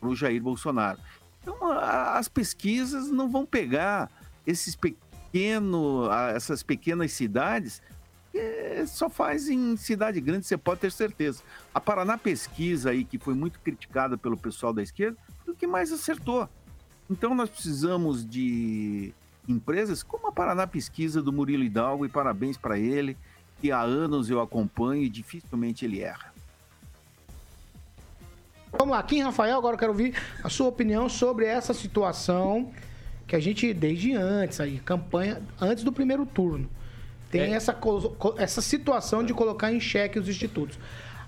para o Jair Bolsonaro. Então, as pesquisas não vão pegar esses pequeno, essas pequenas cidades só faz em cidade grande, você pode ter certeza. A Paraná Pesquisa aí, que foi muito criticada pelo pessoal da esquerda, foi o que mais acertou. Então nós precisamos de empresas como a Paraná Pesquisa do Murilo Hidalgo, e parabéns para ele, que há anos eu acompanho e dificilmente ele erra. Vamos lá, Kim Rafael, agora eu quero ouvir a sua opinião sobre essa situação que a gente, desde antes, aí, campanha, antes do primeiro turno, tem é. essa, essa situação de colocar em xeque os institutos.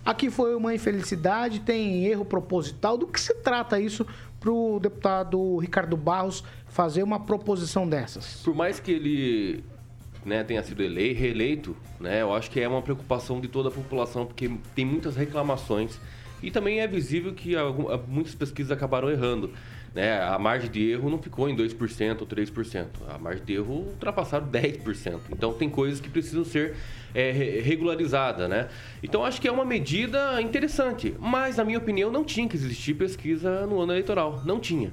Aqui foi uma infelicidade, tem erro proposital. Do que se trata isso para o deputado Ricardo Barros fazer uma proposição dessas? Por mais que ele né, tenha sido eleito, reeleito, né, eu acho que é uma preocupação de toda a população, porque tem muitas reclamações e também é visível que algumas, muitas pesquisas acabaram errando. Né? A margem de erro não ficou em 2% ou 3%. A margem de erro ultrapassaram 10%. Então tem coisas que precisam ser é, regularizadas. Né? Então acho que é uma medida interessante. Mas, na minha opinião, não tinha que existir pesquisa no ano eleitoral. Não tinha.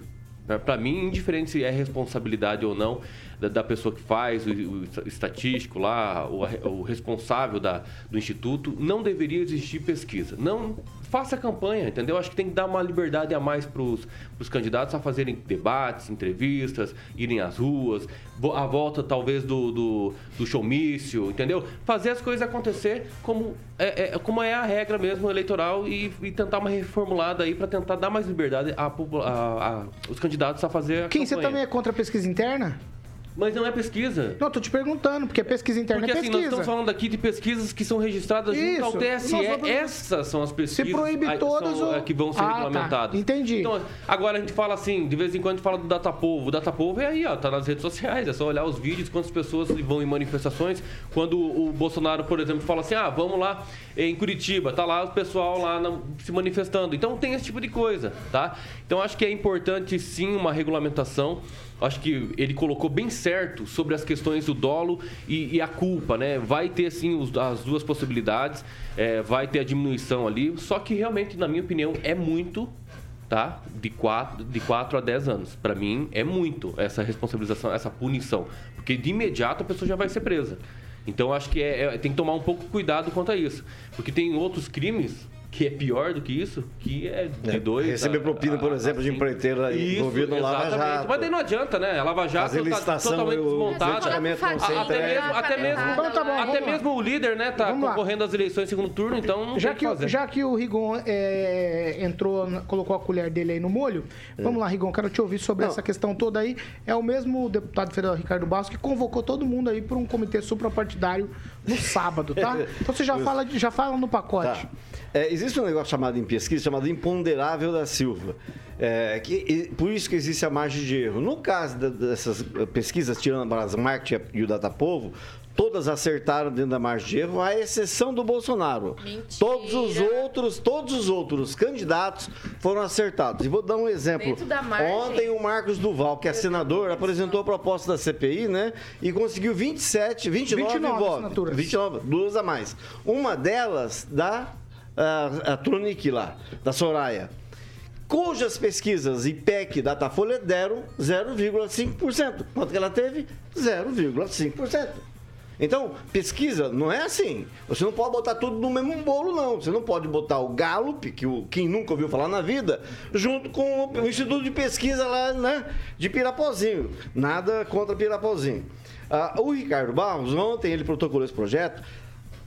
Para mim, indiferente se é responsabilidade ou não, da, da pessoa que faz, o, o estatístico lá, o, o responsável da, do instituto, não deveria existir pesquisa. Não faça campanha, entendeu? Acho que tem que dar uma liberdade a mais para os candidatos a fazerem debates, entrevistas, irem às ruas, a volta talvez do, do, do showmício, entendeu? Fazer as coisas acontecer como é, é- como é a regra mesmo eleitoral e, e tentar uma reformulada aí para tentar dar mais liberdade a, popu- a- a- os candidatos a fazer a Quem, você campanha. também é contra a pesquisa interna? Mas não é pesquisa. Não, tô te perguntando, porque pesquisa interna Porque é assim, pesquisa. nós estamos falando aqui de pesquisas que são registradas junto ao Isso. TSE. Vamos- Essas são as pesquisas proíbe ah, todas são, eh, que vão ser Ah, tá. regulamentadas. Entendi. Então, agora a gente fala assim, de vez em quando a gente fala do Datapovo. O Datapovo é aí, ó, tá nas redes sociais. É só olhar os vídeos, quantas pessoas vão em manifestações. Quando o Bolsonaro, por exemplo, fala assim, ah, vamos lá em Curitiba, tá lá o pessoal lá na- se manifestando. Então tem esse tipo de coisa, tá? Então acho que é importante sim uma regulamentação. Acho que ele colocou bem certo sobre as questões do dolo e, e a culpa, né? Vai ter sim os- as duas possibilidades, é, vai ter a diminuição ali, só que realmente, na minha opinião, é muito, tá? De 4, de quatro a 10 anos. Para mim, é muito essa responsabilização, essa punição. Porque de imediato a pessoa já vai ser presa. Então acho que é- é- tem que tomar um pouco cuidado quanto a isso. Porque tem outros crimes que é pior do que isso, que é de dois. Receber a- propina, por a- exemplo, de assim. empreiteiro Isso, envolvido no Lava. Jato. Mas daí não adianta, né? A Lava Jato tá licitação, totalmente o desmontada. não A- até mesmo, até mesmo, Então tá bom, até lá. mesmo o líder, né, tá Vamos lá. concorrendo às eleições em segundo turno, então não Já tem que, que fazer. já que o Rigon é, entrou, colocou a colher dele aí no molho, vamos lá, Rigon, quero te ouvir sobre essa questão toda aí. É o mesmo deputado federal Ricardo Bastos que convocou todo mundo aí para um comitê suprapartidário no sábado, tá? Então você já fala, já fala no pacote. Tá. É, existe um negócio chamado em pesquisa, chamado imponderável da Silva. É, que, e- por isso que existe a margem de erro. No caso da- dessas pesquisas, tirando a Brasmarkt e o Datapovo, todas acertaram dentro da margem de erro, à exceção do Bolsonaro. Todos os outros, todos os outros candidatos foram acertados. E vou dar um exemplo. Ontem o Marcos Duval, que é senador, apresentou a proposta da CPI, né? E conseguiu 27, 29, 29 votos. assinaturas. 29, duas a mais. Uma delas da a, a Tronic lá, da Soraya. Cujas pesquisas IPEC e Datafolha deram 0,5%. Quanto que ela teve? 0,5%. Então, pesquisa não é assim. Você não pode botar tudo no mesmo bolo, não. Você não pode botar o Gallup, que o, quem nunca ouviu falar na vida, junto com o Instituto de Pesquisa lá, né, de Pirapozinho. Nada contra Pirapozinho. Ah, o Ricardo Barros, ontem ele protocolou esse projeto.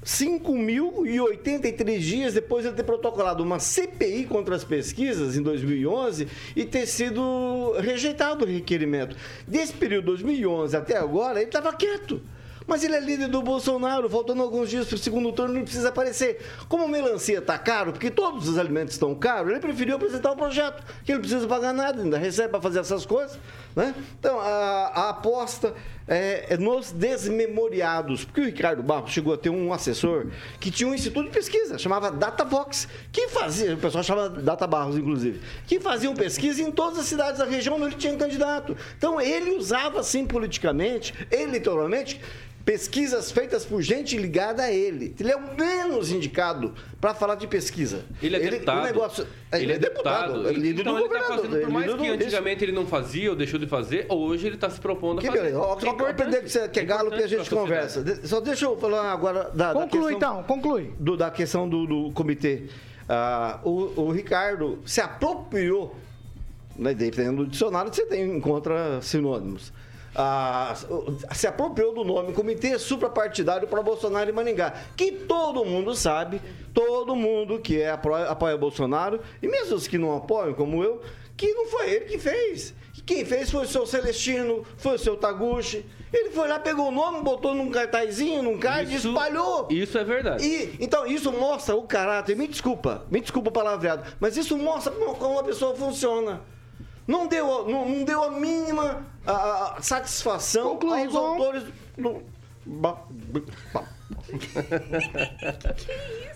5.083 dias depois de ter protocolado uma CPI contra as pesquisas em 2011 e ter sido rejeitado o requerimento. Desse período 2011 até agora, ele estava quieto. Mas ele é líder do Bolsonaro, faltando alguns dias para o segundo turno, não precisa aparecer. Como a melancia está caro, porque todos os alimentos estão caros, ele preferiu apresentar o projeto, que ele não precisa pagar nada, ainda recebe para fazer essas coisas. Né? Então, a, a aposta é, é nos desmemoriados, porque o Ricardo Barros chegou a ter um assessor que tinha um instituto de pesquisa, chamava Datavox, que fazia, o pessoal chama Data Barros, inclusive, que faziam pesquisa em todas as cidades da região onde ele tinha candidato. Então, ele usava, assim, politicamente, eleitoralmente, pesquisas feitas por gente ligada a ele. Ele é o menos indicado para falar de pesquisa. Ele é deputado. o negócio, ele é deputado. é líder então do ele está fazendo, por é mais que do- antigamente ele não fazia ou deixou de fazer, hoje ele está se propondo a Que fazer. beleza. Ó, É Só importante. aprender que, você, que é galo que a gente conversa. Só deixa eu falar agora da, da Conclui, questão, então, conclui. do- da questão do, do comitê. Ah, o, o Ricardo se apropriou, né, dependendo do dicionário, você tem, encontra sinônimos. Ah, se apropriou do nome Comitê Suprapartidário para Bolsonaro e Maningá, que todo mundo sabe, todo mundo que é, apro- apoia Bolsonaro, e mesmo os que não apoiam, como eu, que não foi ele que fez. Quem fez foi o seu Celestino, foi o seu Taguchi. Ele foi lá, pegou o nome, botou num cartazinho, num card e Isso- espalhou. Isso é verdade. E, então, isso mostra o caráter. Me desculpa, me desculpa o palavreado, mas isso mostra como como uma pessoa funciona. Não deu, não, não deu a mínima a- a satisfação Conclui, aos Gon. autores do. Ba- ba-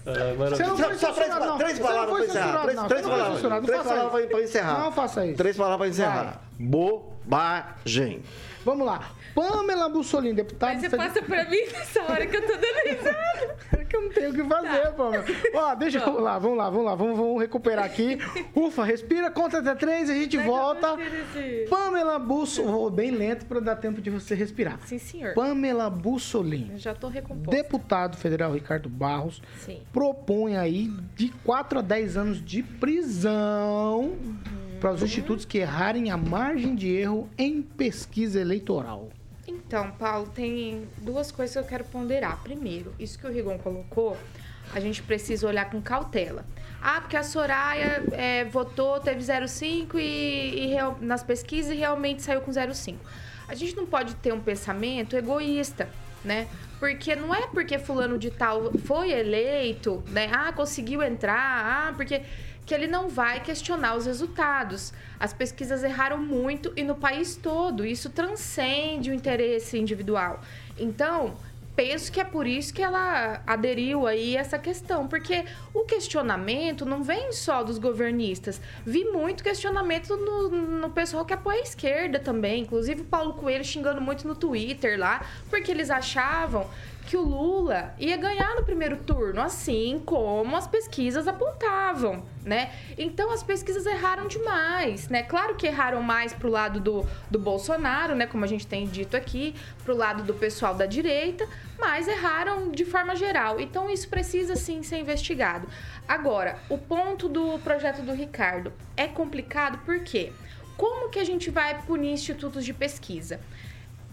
Ah, maravilha. Você não Só- foi só três, censurado, não. três Você não palavras foi para encerrar. censurado, Três, não. três Você não foi palavras. censurado, não Três faça palavras para encerrar. Não faça isso. Três palavras para encerrar. Bobagem. Vamos lá. Pamela Bussolini, deputada. Mas você federal- passa pra mim nessa hora que eu tô dando risada. que eu não tenho o que fazer, Pamela. Ó, deixa eu... Vamos lá, vamos lá, vamos lá. Vamos, vamos recuperar aqui. Ufa, respira, conta até três e a gente volta. Pamela Busso... Vou bem lento para dar tempo de você respirar. Sim, senhor. Pamela Bussolin. Eu já tô recomposta. Deputado federal Ricardo Barros Sim. propõe aí de 4 a 10 anos de prisão para os institutos que errarem a margem de erro em pesquisa eleitoral. Então, Paulo, tem duas coisas que eu quero ponderar. Primeiro, isso que o Rigon colocou, a gente precisa olhar com cautela. Ah, porque a Soraya é, votou, teve 0,5 e, e real- nas pesquisas e realmente saiu com 0,5. A gente não pode ter um pensamento egoísta, né? Porque não é porque fulano de tal foi eleito, né? Ah, conseguiu entrar, ah, porque que ele não vai questionar os resultados. As pesquisas erraram muito e no país todo. Isso transcende o interesse individual. Então, penso que é por isso que ela aderiu aí a essa questão, porque o questionamento não vem só dos governistas. Vi muito questionamento no, no pessoal que apoia a esquerda também, inclusive o Paulo Coelho xingando muito no Twitter lá, porque eles achavam que o Lula ia ganhar no primeiro turno, assim como as pesquisas apontavam, né? Então as pesquisas erraram demais, né? Claro que erraram mais pro lado do, do Bolsonaro, né? Como a gente tem dito aqui, pro lado do pessoal da direita, mas erraram de forma geral. Então isso precisa sim ser investigado. Agora, o ponto do projeto do Ricardo é complicado porque como que a gente vai punir institutos de pesquisa?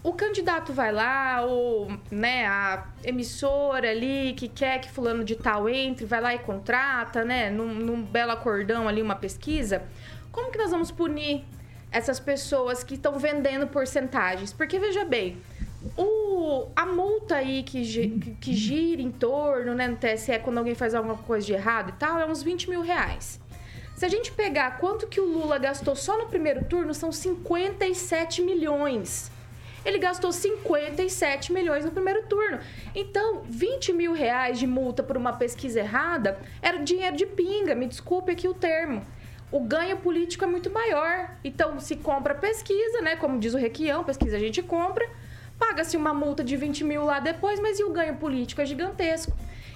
O candidato vai lá, ou né, a emissora ali que quer que fulano de tal entre, vai lá e contrata, né, num, num belo acordão ali uma pesquisa. Como que nós vamos punir essas pessoas que estão vendendo porcentagens? Porque veja bem, o, a multa aí que, que gira em torno, né, no TSE, quando alguém faz alguma coisa de errado e tal, é uns 20 mil reais. Se a gente pegar quanto que o Lula gastou só no primeiro turno, são 57 milhões. Ele gastou 57 milhões no primeiro turno. Então, 20 mil reais de multa por uma pesquisa errada era dinheiro de pinga, me desculpe aqui o termo. O ganho político é muito maior. Então, se compra pesquisa, né? Como diz o Requião, pesquisa a gente compra, paga-se uma multa de 20 mil lá depois, mas e o ganho político é gigantesco.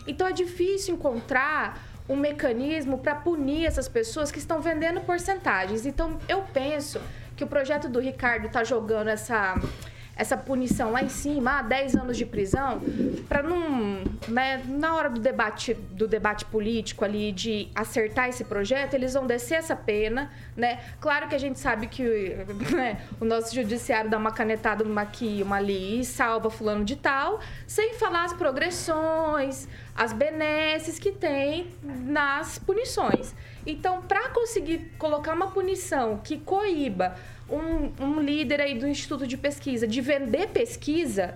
Então, é difícil encontrar um mecanismo para punir essas pessoas que estão vendendo porcentagens. Então, eu penso que o projeto do Ricardo está jogando essa, essa punição lá em cima, ah, 10 anos de prisão, para não, né, na hora do debate, do debate político ali, de acertar esse projeto, eles vão descer essa pena, né? Claro que a gente sabe que *laughs* né, o nosso judiciário dá uma canetada uma aqui, uma ali e salva fulano de tal, sem falar as progressões, as benesses que tem nas punições. Então, para conseguir colocar uma punição que coíba um, um líder aí do Instituto de Pesquisa de vender pesquisa,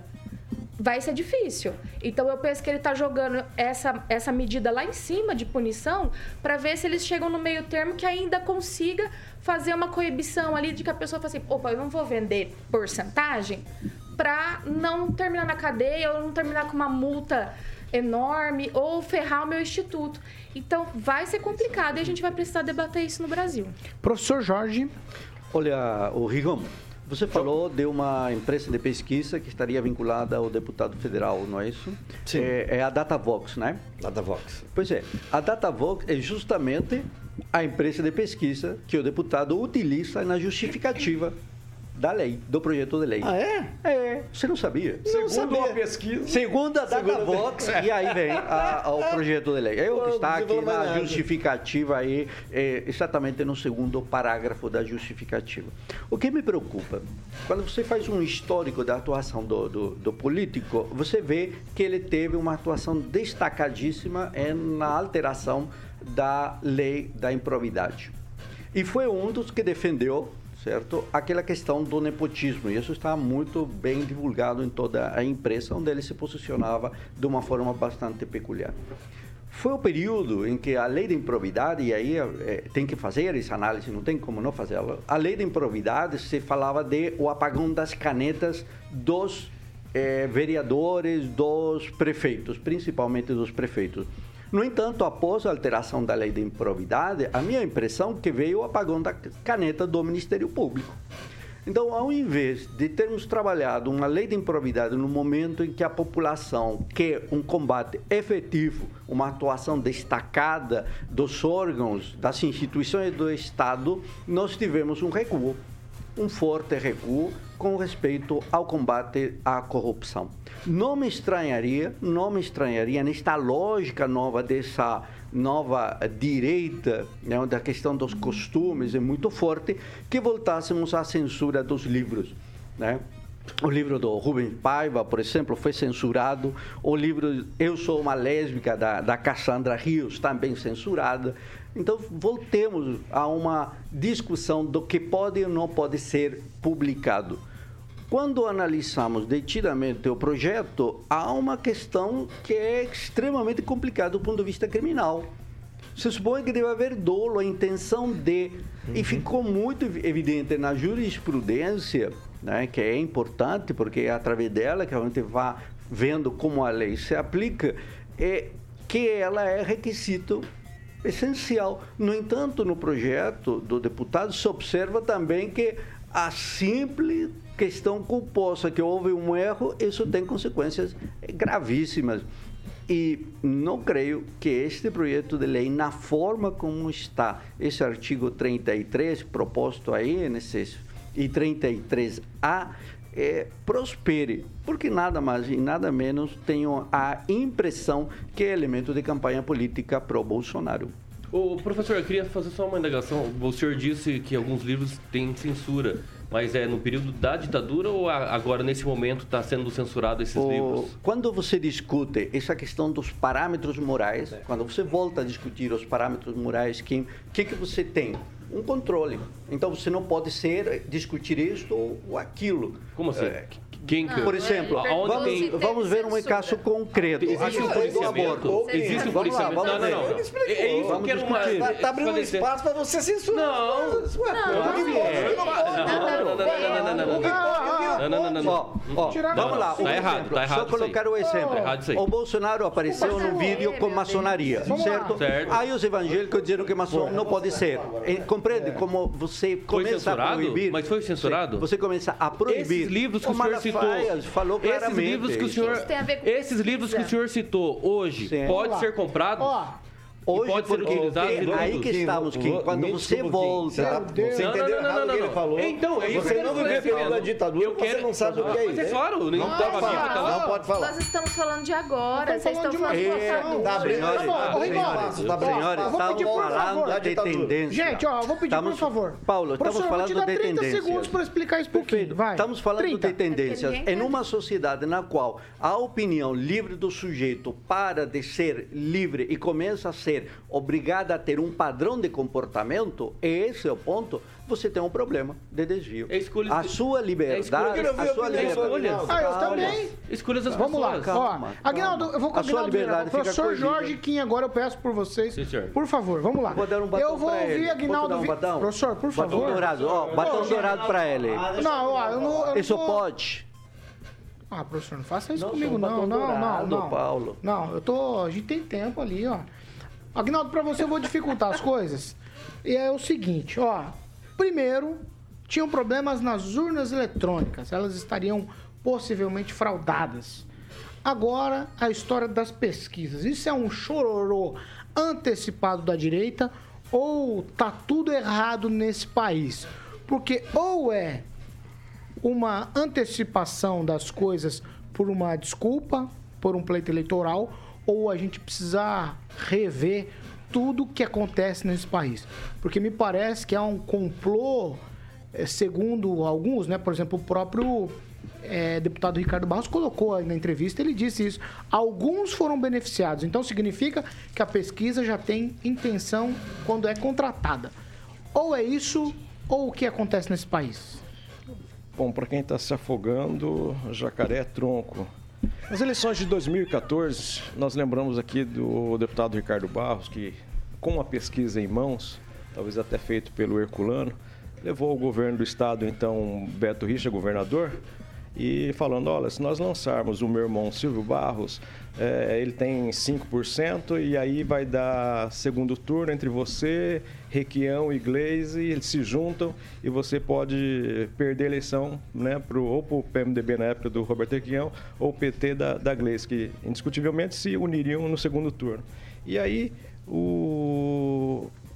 vai ser difícil. Então, eu penso que ele está jogando essa, essa medida lá em cima de punição para ver se eles chegam no meio termo que ainda consiga fazer uma coibição ali de que a pessoa fala assim, opa, eu não vou vender porcentagem para não terminar na cadeia ou não terminar com uma multa enorme ou ferrar o meu instituto. Então, vai ser complicado e a gente vai precisar debater isso no Brasil. Professor Jorge. Olha, o Rigon, você falou de uma empresa de pesquisa que estaria vinculada ao deputado federal, não é isso? Sim. É, é a Datavox, né? Datavox. Pois é, a Datavox é justamente a empresa de pesquisa que o deputado utiliza na justificativa da lei, do projeto de lei. Ah, é? É, você não sabia? Segundo sabia. a pesquisa. Segundo a Segundo a Datavox, pesquisa. *laughs* e aí vem a- o projeto de lei. É o que está aqui na justificativa aí, é, exatamente no segundo parágrafo da justificativa. O que me preocupa, quando você faz um histórico da atuação do, do, do político, você vê que ele teve uma atuação destacadíssima em- na alteração da lei da improbidade. E foi um dos que defendeu certo? Aquela questão do nepotismo, e isso está muito bem divulgado em toda a imprensa, onde ele se posicionava de uma forma bastante peculiar. Foi o período em que a lei da improbidade, e aí eh, tem que fazer essa análise, não tem como não fazê-la. A lei da improbidade se falava de o apagão das canetas dos eh, vereadores, dos prefeitos, principalmente dos prefeitos. No entanto, após a alteração da lei de improbidade, a minha impressão é que veio o apagão da caneta do Ministério Público. Então, ao invés de termos trabalhado uma lei de improbidade no momento em que a população quer um combate efetivo, uma atuação destacada dos órgãos, das instituições do Estado, nós tivemos um recuo, um forte recuo com respeito ao combate à corrupção. Não me estranharia, não me estranharia nesta lógica nova dessa nova direita, né, onde a questão dos costumes é muito forte, que voltássemos à censura dos livros. Né? O livro do Rubens Paiva, por exemplo, foi censurado. O livro Eu Sou uma Lésbica, da, da Cassandra Rios, também censurada. Então, voltemos a uma discussão do que pode ou não pode ser publicado. Quando analisamos detidamente o projeto, há uma questão que é extremamente complicada do ponto de vista criminal. Se supõe que deve haver dolo, a intenção de. Uhum. E ficou muito evidente na jurisprudência, né, que é importante, porque é através dela que a gente vai vendo como a lei se aplica, é que ela é requisito essencial. No entanto, no projeto do deputado se observa também que a simples questão culposa que houve um erro, isso tem consequências gravíssimas. E não creio que este projeto de lei, na forma como está, esse artigo 33 proposto aí, nesses, e 33A, é, prospere, porque nada mais e nada menos tenho a impressão que é elemento de campanha política pró-Bolsonaro. O professor, eu queria fazer só uma indagação. O senhor disse que alguns livros têm censura. Mas é no período da ditadura ou agora, nesse momento, está sendo censurado esses o, livros? Quando você discute essa questão dos parâmetros morais, é. quando você volta a discutir os parâmetros morais, o que, que, que você tem? Um controle. Então você não pode ser discutir isto ou aquilo. Como assim? É, quem que... Por exemplo, é, vamos, tem, vamos ver um caso concreto. Existe um policiamento? Existe um policiamento? Não, não, não. É isso que eu uma... Está abrindo espaço para você censurar. Não. Não, não, não, não, não, não, não. Vamos lá. Tá errado, tá errado. Só colocar o exemplo. O Bolsonaro apareceu no vídeo com maçonaria, certo? Aí os evangélicos disseram que maçom não pode ser. Compreende como você começa a proibir? Mas foi censurado? Você começa a proibir. Esses livros que o senhor citou citou. falou claramente. Esses livros que o senhor, esses livros que o senhor citou hoje, Sim. pode ser comprado? Ó, Hoje, pode ser utilizado porque, aí que estamos, Kim, quando você volta... Você entendeu errado o que ele falou. Então, é isso Você não viveu período da ditadura, eu quero... você não sabe o que é isso. Mas é claro, não pode falar. Não pode falar. Nós estamos falando de agora, vocês estão falando de passado. Tá espaço, tá Senhores, estamos falando de tendência. Gente, ó, vou pedir, por favor. Paulo, estamos falando de tendência. 30 segundos para explicar isso pouquinho, vai. Estamos falando de tendências. Em uma sociedade na qual a opinião livre do sujeito para de ser livre e começa a ser obrigada obrigada a ter um padrão de comportamento, esse é o ponto, você tem um problema de desvio. É escolha, a sua liberdade, é a sua liberdade. Ah, eu também. Escolhas das Vamos lá, calma. Ó, Aguinaldo, eu vou com a sua liberdade. Professor Jorge Kim, agora eu peço por vocês. Sim, senhor. Por favor, vamos lá. Vou dar um batom eu vou ouvir Aguinaldo. Um batom? Professor, por favor. Batom dourado, ó, batom dourado para ele. Não, ó, eu não. Isso pode. Ah, professor, não faça isso não, comigo, não. Não, não, não. Paulo. Não, eu tô. A gente tem tempo ali, ó. Agnaldo, para você eu vou dificultar as coisas. E é o seguinte, ó. Primeiro, tinham problemas nas urnas eletrônicas. Elas estariam possivelmente fraudadas. Agora, a história das pesquisas. Isso é um chororô antecipado da direita ou tá tudo errado nesse país? Porque ou é uma antecipação das coisas por uma desculpa, por um pleito eleitoral, ou a gente precisa rever tudo que acontece nesse país. Porque me parece que há um complô, eh, segundo alguns, né? Por exemplo, o próprio é, deputado Ricardo Barros colocou na entrevista, ele disse isso. Alguns foram beneficiados. Então significa que a pesquisa já tem intenção quando é contratada. Ou é isso, ou o que acontece nesse país? Bom, para quem está se afogando, jacaré é tronco. Nas eleições de 2014, nós lembramos aqui do deputado Ricardo Barros, que com uma pesquisa em mãos, talvez até feito pelo Herculano, levou o governo do estado, então Beto Richa, governador, e falando, olha, se nós lançarmos o meu irmão Silvio Barros, é, ele tem 5% e aí vai dar segundo turno entre você, Requião e Glaze, eles se juntam e você pode perder a eleição né, pro, ou para o PMDB na época do Roberto Requião ou o PT da, da Glaze, que indiscutivelmente se uniriam no segundo turno. E aí o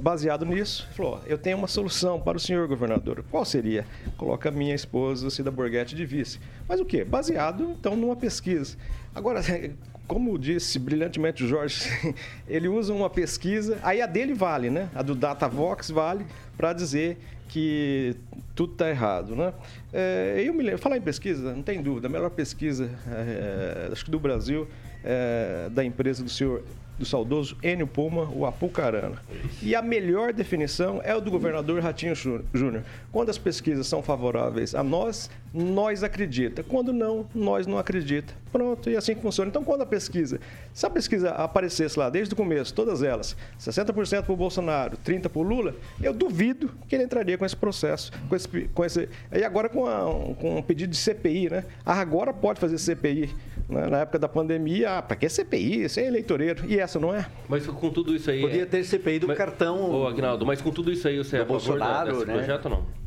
baseado nisso, falou: eu tenho uma solução para o senhor governador. Qual seria? Coloca minha esposa, Cida Borghetti, de vice. Mas o quê? Baseado, então, numa pesquisa. Agora, *laughs* como disse brilhantemente o Jorge, *laughs* ele usa uma pesquisa, aí a dele vale, né? A do Datavox vale para dizer que tudo está errado, né? É, eu me lembro, falar em pesquisa, não tem dúvida, a melhor pesquisa, é, acho que do Brasil, é, da empresa do senhor do saudoso Enio Puma, o Apucarana. E a melhor definição é o do governador Ratinho Júnior. Quando as pesquisas são favoráveis a nós, nós acredita. Quando não, nós não acredita. Pronto, e assim funciona. Então, quando a pesquisa, se a pesquisa aparecesse lá desde o começo, todas elas, 60% para o Bolsonaro, 30% para o Lula, eu duvido que ele entraria com esse processo, com esse, com esse e agora com, a, com um pedido de CPI, né? Ah, agora pode fazer CPI. Né? Na época da pandemia, ah, para que CPI? Isso é eleitoreiro. E essa não é? Mas com tudo isso aí. Podia ter CPI do mas, cartão. Ô, Agnaldo, mas com tudo isso aí, você é a favor Bolsonaro, desse né? projeto ou não?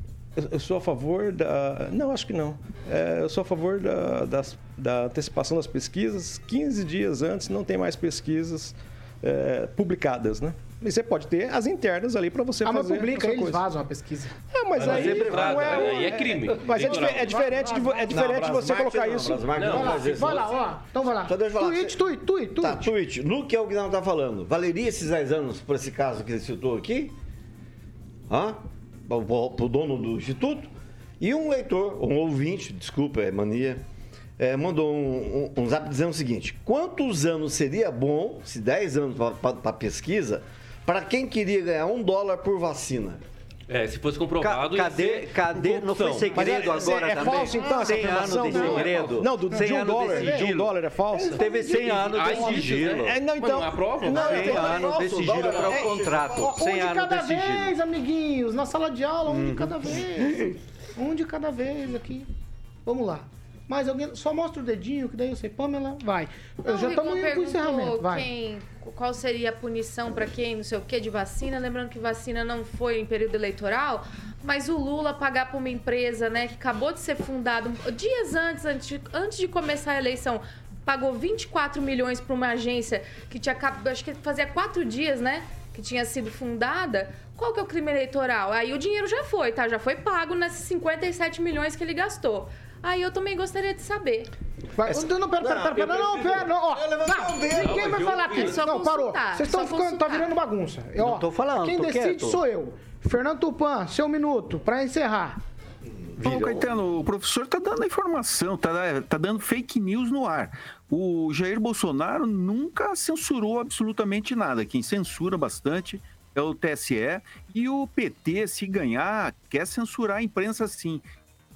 Eu sou a favor da. Não, acho que não. É, eu sou a favor da, das, da antecipação das pesquisas. 15 dias antes não tem mais pesquisas é, publicadas, né? E você pode ter as internas ali para você Ah, mas fazer. publica, a sua eles coisa. vazam a pesquisa. É, mas Mas aí. é privado, não é, aí é crime. Mas é, Eleitoral. dife- é diferente de, é diferente de você colocar não, isso. Não, Vai lá, vai lá, ó. Então vai lá. Só deixa eu falar. Tweet, tweet, tweet, tweet. Tá, tweet. No que é o Guilherme tá falando, valeria esses 10 anos por esse caso que ele citou aqui? Hã? Pro, pro dono do instituto? E um leitor, um ouvinte, desculpa, é mania, é, mandou um, um, um zap dizendo o seguinte: quantos anos seria bom, se 10 anos para pesquisa, para quem queria ganhar um dólar por vacina? É, se fosse comprovado. Ca- cadê- cadê- não foi segredo Mas é- agora é também? falso, então, essa 100 anos afirmação de do- segredo. Não, do, 100 de um anos dólar. de De um dólar é falso? Teve 100 anos Há de sigilo. né? É, não, Mas então. não há prova? Não, 100 então, anos de sigilo para é- o contrato. Ó, 100 um de anos cada de sigilo. vez, amiguinhos. Na sala de aula, um de cada vez. Um de cada vez aqui. Vamos lá. Mais alguém? Só mostra o dedinho, que daí eu sei. Pamela, vai. Eu Não, já estamos Rigon indo pro encerramento. Vai. quem, qual seria a punição para quem, não sei o que, de vacina. Lembrando que vacina não foi em período eleitoral, mas o Lula pagar para uma empresa, né, que acabou de ser fundada dias antes, antes de, antes de começar a eleição, pagou 24 milhões para uma agência que tinha acabado, acho que fazia quatro dias, né? Que tinha sido fundada. Qual que é o crime eleitoral? Aí o dinheiro já foi, tá? Já foi pago nesses 57 milhões que ele gastou. Aí eu também gostaria de saber. Vai. Não, não, pera, pera, pera, pera. Não, não, pera, não, ó. Ninguém vai falar aqui. é só Não, parou. Vocês estão ficando, tá virando bagunça. Não Ó, tô falando, Quem decide quieto. sou eu. Fernando Tupan, seu minuto, pra encerrar. Paulo Caetano, o professor está dando a informação, está tá dando fake news no ar. O Jair Bolsonaro nunca censurou absolutamente nada. Quem censura bastante é o TSE. E o PT, se ganhar, quer censurar a imprensa sim.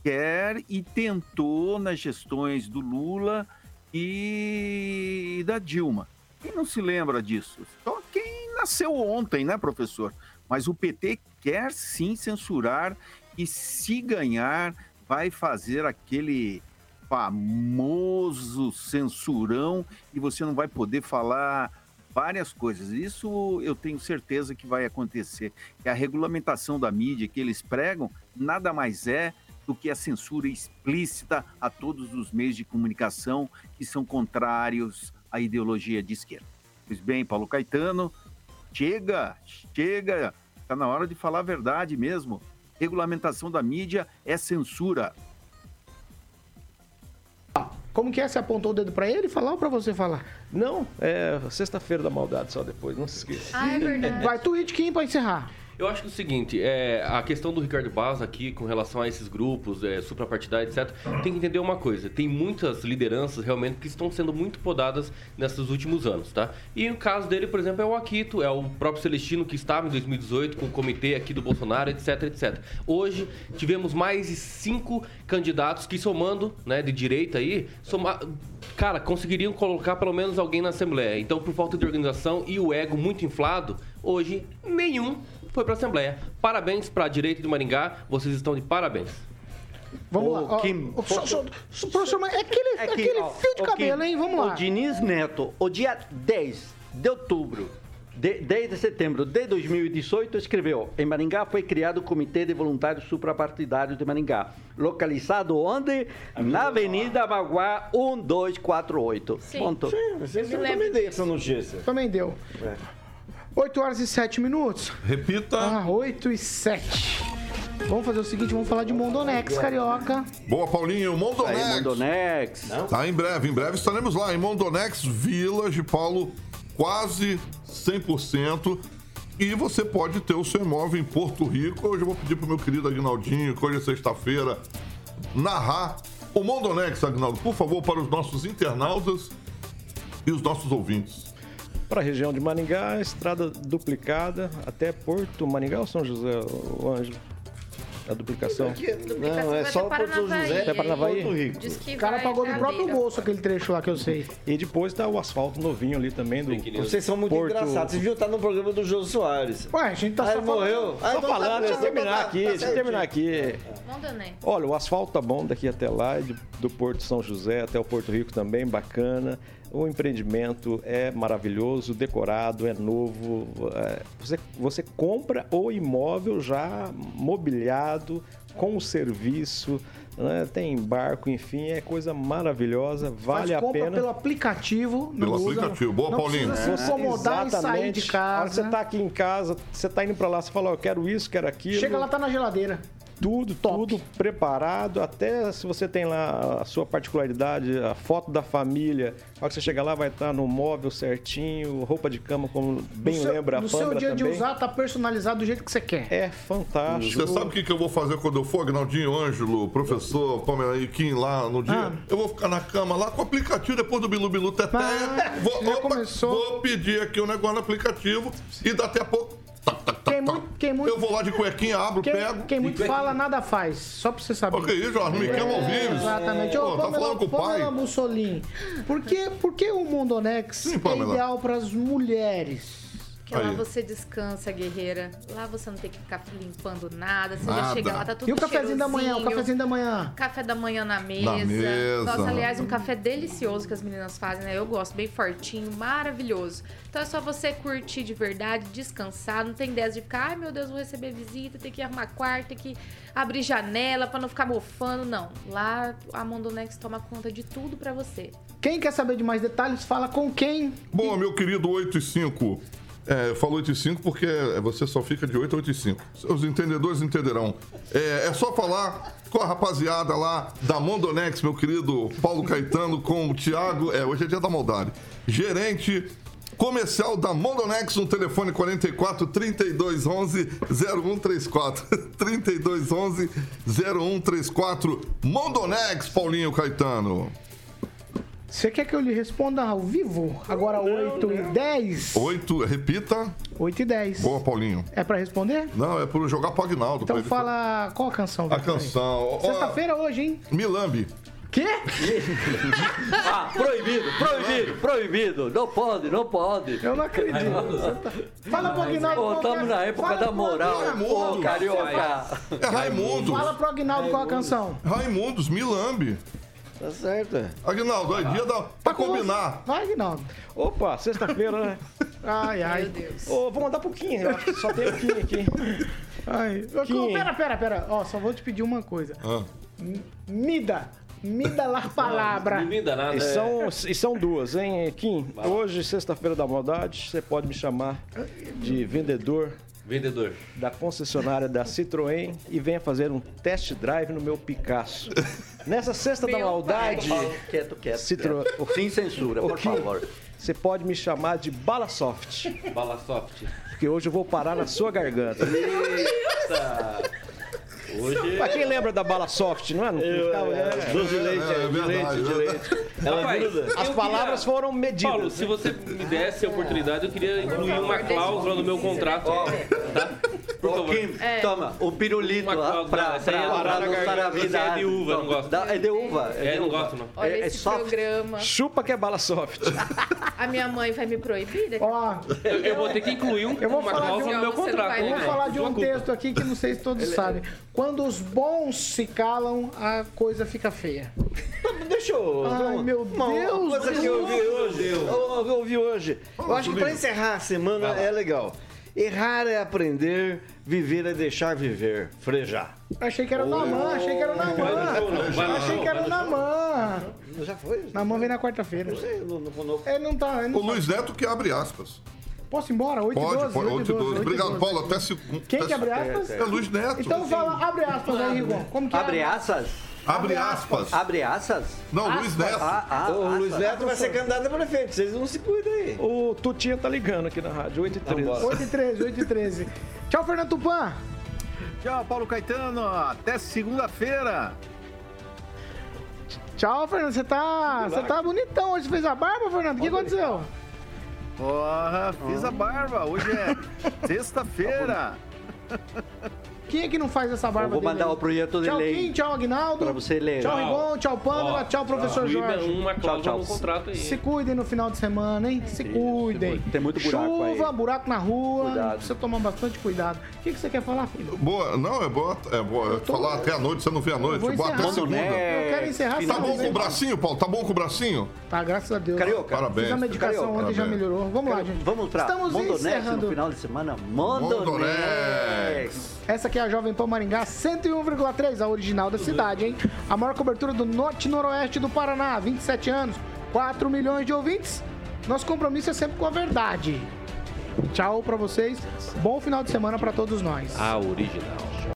Quer e tentou nas gestões do Lula e da Dilma. Quem não se lembra disso? Só quem nasceu ontem, né, professor? Mas o PT quer sim censurar e se ganhar vai fazer aquele famoso censurão e você não vai poder falar várias coisas. Isso eu tenho certeza que vai acontecer. E a regulamentação da mídia que eles pregam nada mais é do que a censura explícita a todos os meios de comunicação que são contrários à ideologia de esquerda. Pois bem, Paulo Caetano, chega, chega, está na hora de falar a verdade mesmo. Regulamentação da mídia é censura. Como que é? Você apontou o dedo pra ele falar ou pra você falar? Não, é sexta-feira da maldade só depois, não se esqueça. Ah, é verdade. Vai, tweet Kim pra encerrar. Eu acho que é o seguinte, é, a questão do Ricardo Barros aqui com relação a esses grupos, é, suprapartidários, etc., tem que entender uma coisa. Tem muitas lideranças realmente que estão sendo muito podadas nesses últimos anos, tá? E o caso dele, por exemplo, é o Aquito, é o próprio Celestino que estava em 2018 com o comitê aqui do Bolsonaro, etc, etc. Hoje tivemos mais de cinco candidatos que somando, né, de direita aí, soma... cara, conseguiriam colocar pelo menos alguém na Assembleia. Então, por falta de organização e o ego muito inflado, hoje nenhum foi para a Assembleia. Parabéns para a direita de Maringá, vocês estão de parabéns. Vamos Ô, lá. Kim, ó, só- só- só- professor, mas é aquele, É que, aquele ó, fio de cabelo, Kim, hein? Vamos lá. O Diniz Neto, o dia 10 de outubro, de, 10 de setembro de 2018, escreveu: Em Maringá foi criado o Comitê de Voluntários Suprapartidários de Maringá, localizado onde? Na Avenida Baguá 1248. Sim. Ponto. Você também dei essa notícia. Também deu. 8 horas e 7 minutos. Repita. Ah, 8 e 7. Vamos fazer o seguinte, vamos falar de Mondonex, carioca. Boa, Paulinho. Mondonex. Aí, Mondonex. Tá em breve, em breve estaremos lá em Mondonex Village, Paulo, quase 100%. E você pode ter o seu imóvel em Porto Rico. Hoje eu vou pedir pro meu querido Agnaldinho, que hoje é sexta-feira, narrar o Mondonex, Agnaldo, por favor, para os nossos internautas e os nossos ouvintes. Para a região de Maringá, estrada duplicada até Porto Maringá ou São José, o Ângelo? A duplicação. Não, é só Porto São José Até Paranavaí? Porto Rico. Diz que O cara pagou do próprio beira. bolso aquele trecho lá que eu sei. E depois tá o asfalto novinho ali também do Vocês são muito Porto- engraçados. Vocês viram estar no programa do Jô Soares. Ué, a gente tá Aí só morreu. falando. Aí Só não falando, tá deixa eu terminar tá- aqui, tá deixa eu terminar aqui. Olha, o asfalto tá bom daqui até lá, do Porto São José até o Porto Rico também, bacana. O empreendimento é maravilhoso, decorado, é novo. é, Você, você compra o imóvel já mobiliado, com o serviço, né, tem barco, enfim, é coisa maravilhosa, vale Faz a compra pena. pelo aplicativo. não Pelo usa- aplicativo. Boa, não Paulinho. se incomodar e sair de A hora que casa. você tá aqui em casa, você tá indo pra lá, você fala, ó, eu quero isso, quero aquilo. Chega lá, tá na geladeira. Tudo, tudo preparado, até se você tem lá a sua particularidade, a foto da família, a hora que você chegar lá vai estar no móvel certinho, roupa de cama, como bem no seu, lembra a No seu Pâmela dia também. de usar, tá personalizado do jeito que você quer. É fantástico. Você sabe o que, que eu vou fazer quando eu for, Agnaldinho, Ângelo, professor, Pamela e Kim lá no dia? Ah. Eu vou ficar na cama lá com o aplicativo depois do Bilu Bilu Teteia. Ah, vou, já opa, começou. vou pedir aqui o negócio no aplicativo e daqui a pouco. Tac, tac, tac, Quem muito, quem muito, Eu vou lá de cuequinha, abro, quem, pego. quem muito fala, nada faz. Só pra você saber. Que isso, Jorge? Não me queima ao vivo. Exatamente. Pô, Ô, tá Pamela, falando com o pai? Pamela Mussolini, por que, por que o Mondonex é Pamela. ideal para as mulheres? Que lá Aí. você descansa, guerreira. Lá você não tem que ficar limpando nada. Você já Nada. chega lá, tá tudo E o cafezinho da manhã? O cafezinho da manhã? Café da manhã na mesa. mesa. Nossa, aliás, um café delicioso que as meninas fazem, né? Eu gosto, bem fortinho, maravilhoso. Então é só você curtir de verdade, descansar. Não tem ideia de ficar, ai meu Deus, vou receber visita, tem que arrumar quarto, tem que abrir janela pra não ficar mofando. Não. Lá a Mondonex toma conta de tudo pra você. Quem quer saber de mais detalhes, fala com quem? Bom, meu querido 8 e 5. É, eu falo 8 e 5 porque você só fica de 8 a 8 e 5. Os entendedores entenderão. É, é só falar com a rapaziada lá da Mondonex, meu querido Paulo Caetano, com o Thiago. É, hoje é dia da maldade. Gerente comercial da Mondonex no telefone 44 32 11 0134. 32 11 0134. Mondonex, Paulinho Caetano. Você quer que eu lhe responda ao vivo? Agora 8 e 10? 8, repita. 8 e 10. Boa, Paulinho. É pra responder? Não, é por jogar pro Agnaldo. Então pra ele- fala qual a canção? A canção. Sexta-feira hoje, hein? Milambi. Quê? *laughs* Ah, proibido, proibido, proibido. Não pode, não pode. Eu não acredito. Tá- Fala pro Aguinaldo. Ô, qual estamos que é- na época fala da pro moral, Aguinaldo. ô carioca. É Raimundo. Fala pro Aguinaldo qual a canção. Raimundos, Milambi. Tá certo. Aguinaldo, é dia da. Pra combinar. Vai, Aguinaldo. Opa, sexta-feira, né? *laughs* Ai, ai. Meu Deus. Ô, vou mandar pouquinho, eu acho que só tem o Kim aqui. *laughs* ai. Kim. Pera, pera, pera. Ó, só vou te pedir uma coisa. Ah. Mida. Mida la palavra. Dá nada. E são, e são duas, hein, Kim? Hoje, sexta-feira da maldade, você pode me chamar de vendedor Vendedor. da concessionária da Citroën e venha fazer um test drive no meu Picasso. Nessa sexta da Meu maldade, Quieto, quieto. Citro... quieto. Sem censura, por favor. você pode me chamar de Bala Soft, Bala soft. porque hoje eu vou parar na sua garganta. Eita! Hoje. Pra quem lembra da Bala Soft, não é? Não ficava- é. Doce de leite, é é, de leite, de é leite. Ela Rapaz, gruda. As palavras queria- foram medidas. Paulo, se você me desse a oportunidade, eu queria incluir uma cláusula no meu contrato. Tá? Por favor. Kim, toma, o pirulito Uma lá cláusula. pra, é pra, parar pra estar garganta. Essa é de uva, não gosto. É de uva. É, de não uva. gosto, não. Olha É- é esse soft. programa. Chupa que é Bala Soft. A minha mãe vai me proibir? daqui Ó, Eu, eu vou ter que incluir um, Eu vou uma falar de cláusula um- no meu contrato. Eu vou né? falar de um texto aqui que não sei se todos sabem. Quando os bons se calam, a coisa fica feia. Deixa eu. Ai, uma- meu uma, Deus Uma coisa do que eu vi céu. hoje. Eu, eu ouvi hoje. Eu acho que para encerrar a semana é legal. Errar é aprender, viver é deixar viver. Frejar. Achei que era o Namã, achei que era não, Namã. Achei que era. Namã. Já foi? Namã vem na quarta-feira. Não sei, não, não, não, Ele não tá. Ele O não Luiz Neto que abre aspas. Posso ir embora? 8 e Pode, 12, pode. 8 e 8 e 12. 12. Obrigado, Paulo. Até segunda. Quem que abre aspas? É Luiz Neto. Então fala, abre aspas aí, Rigon. Como que é? Abre asas? Abre aspas. Abre asas? Não, Luiz Neto. Ah, ah, o Luiz. Neto vai ser candidato a prefeito. Vocês não se cuidam aí. O Tutinha tá ligando aqui na rádio, 8 e 13. 8 e 13, 8 e 13. Tchau, Fernando Tupan. Tchau, Paulo Caetano. Até segunda-feira. Tchau, Fernando. Você tá, você tá bonitão hoje. Você fez a barba, Fernando? O que aconteceu? Porra, fiz a barba. Hoje é *laughs* sexta-feira. Quem é que não faz essa barba Eu vou mandar o projeto de tchau, lei Kim, tchau, Agnaldo. pra você ler. Tchau. Rigon. Tchau, Pâmela. Tchau, professor Jorge. uma Tchau, no tchau. contrato aí. Se cuidem no final de semana, hein? Se cuidem. Tem muito buraco Chuva, aí. buraco na rua. Cuidado. Precisa tomar bastante cuidado. O que, que você quer falar, filho? Boa, não, é boa. É boa. tô- Falar até a noite, você não vê a noite. vou Boa até encerrar. segunda. Eu quero encerrar Tá bom com o bracinho, Paulo? Tá bom com o bracinho? Tá, graças a Deus. Carioca. Parabéns. Fiz a medicação Carioca, ontem, já melhorou. Vamos lá, gente. Vamos pra Estamos Mondonex encerrando. no final de semana. Mondonex. Mondonex. Essa aqui é a Jovem Pan Maringá 101,3, a original da cidade, hein? A maior cobertura do norte e noroeste do Paraná, 27 anos, 4 milhões de ouvintes. Nosso compromisso é sempre com a verdade. Tchau pra vocês. Bom final de semana pra todos nós. A original.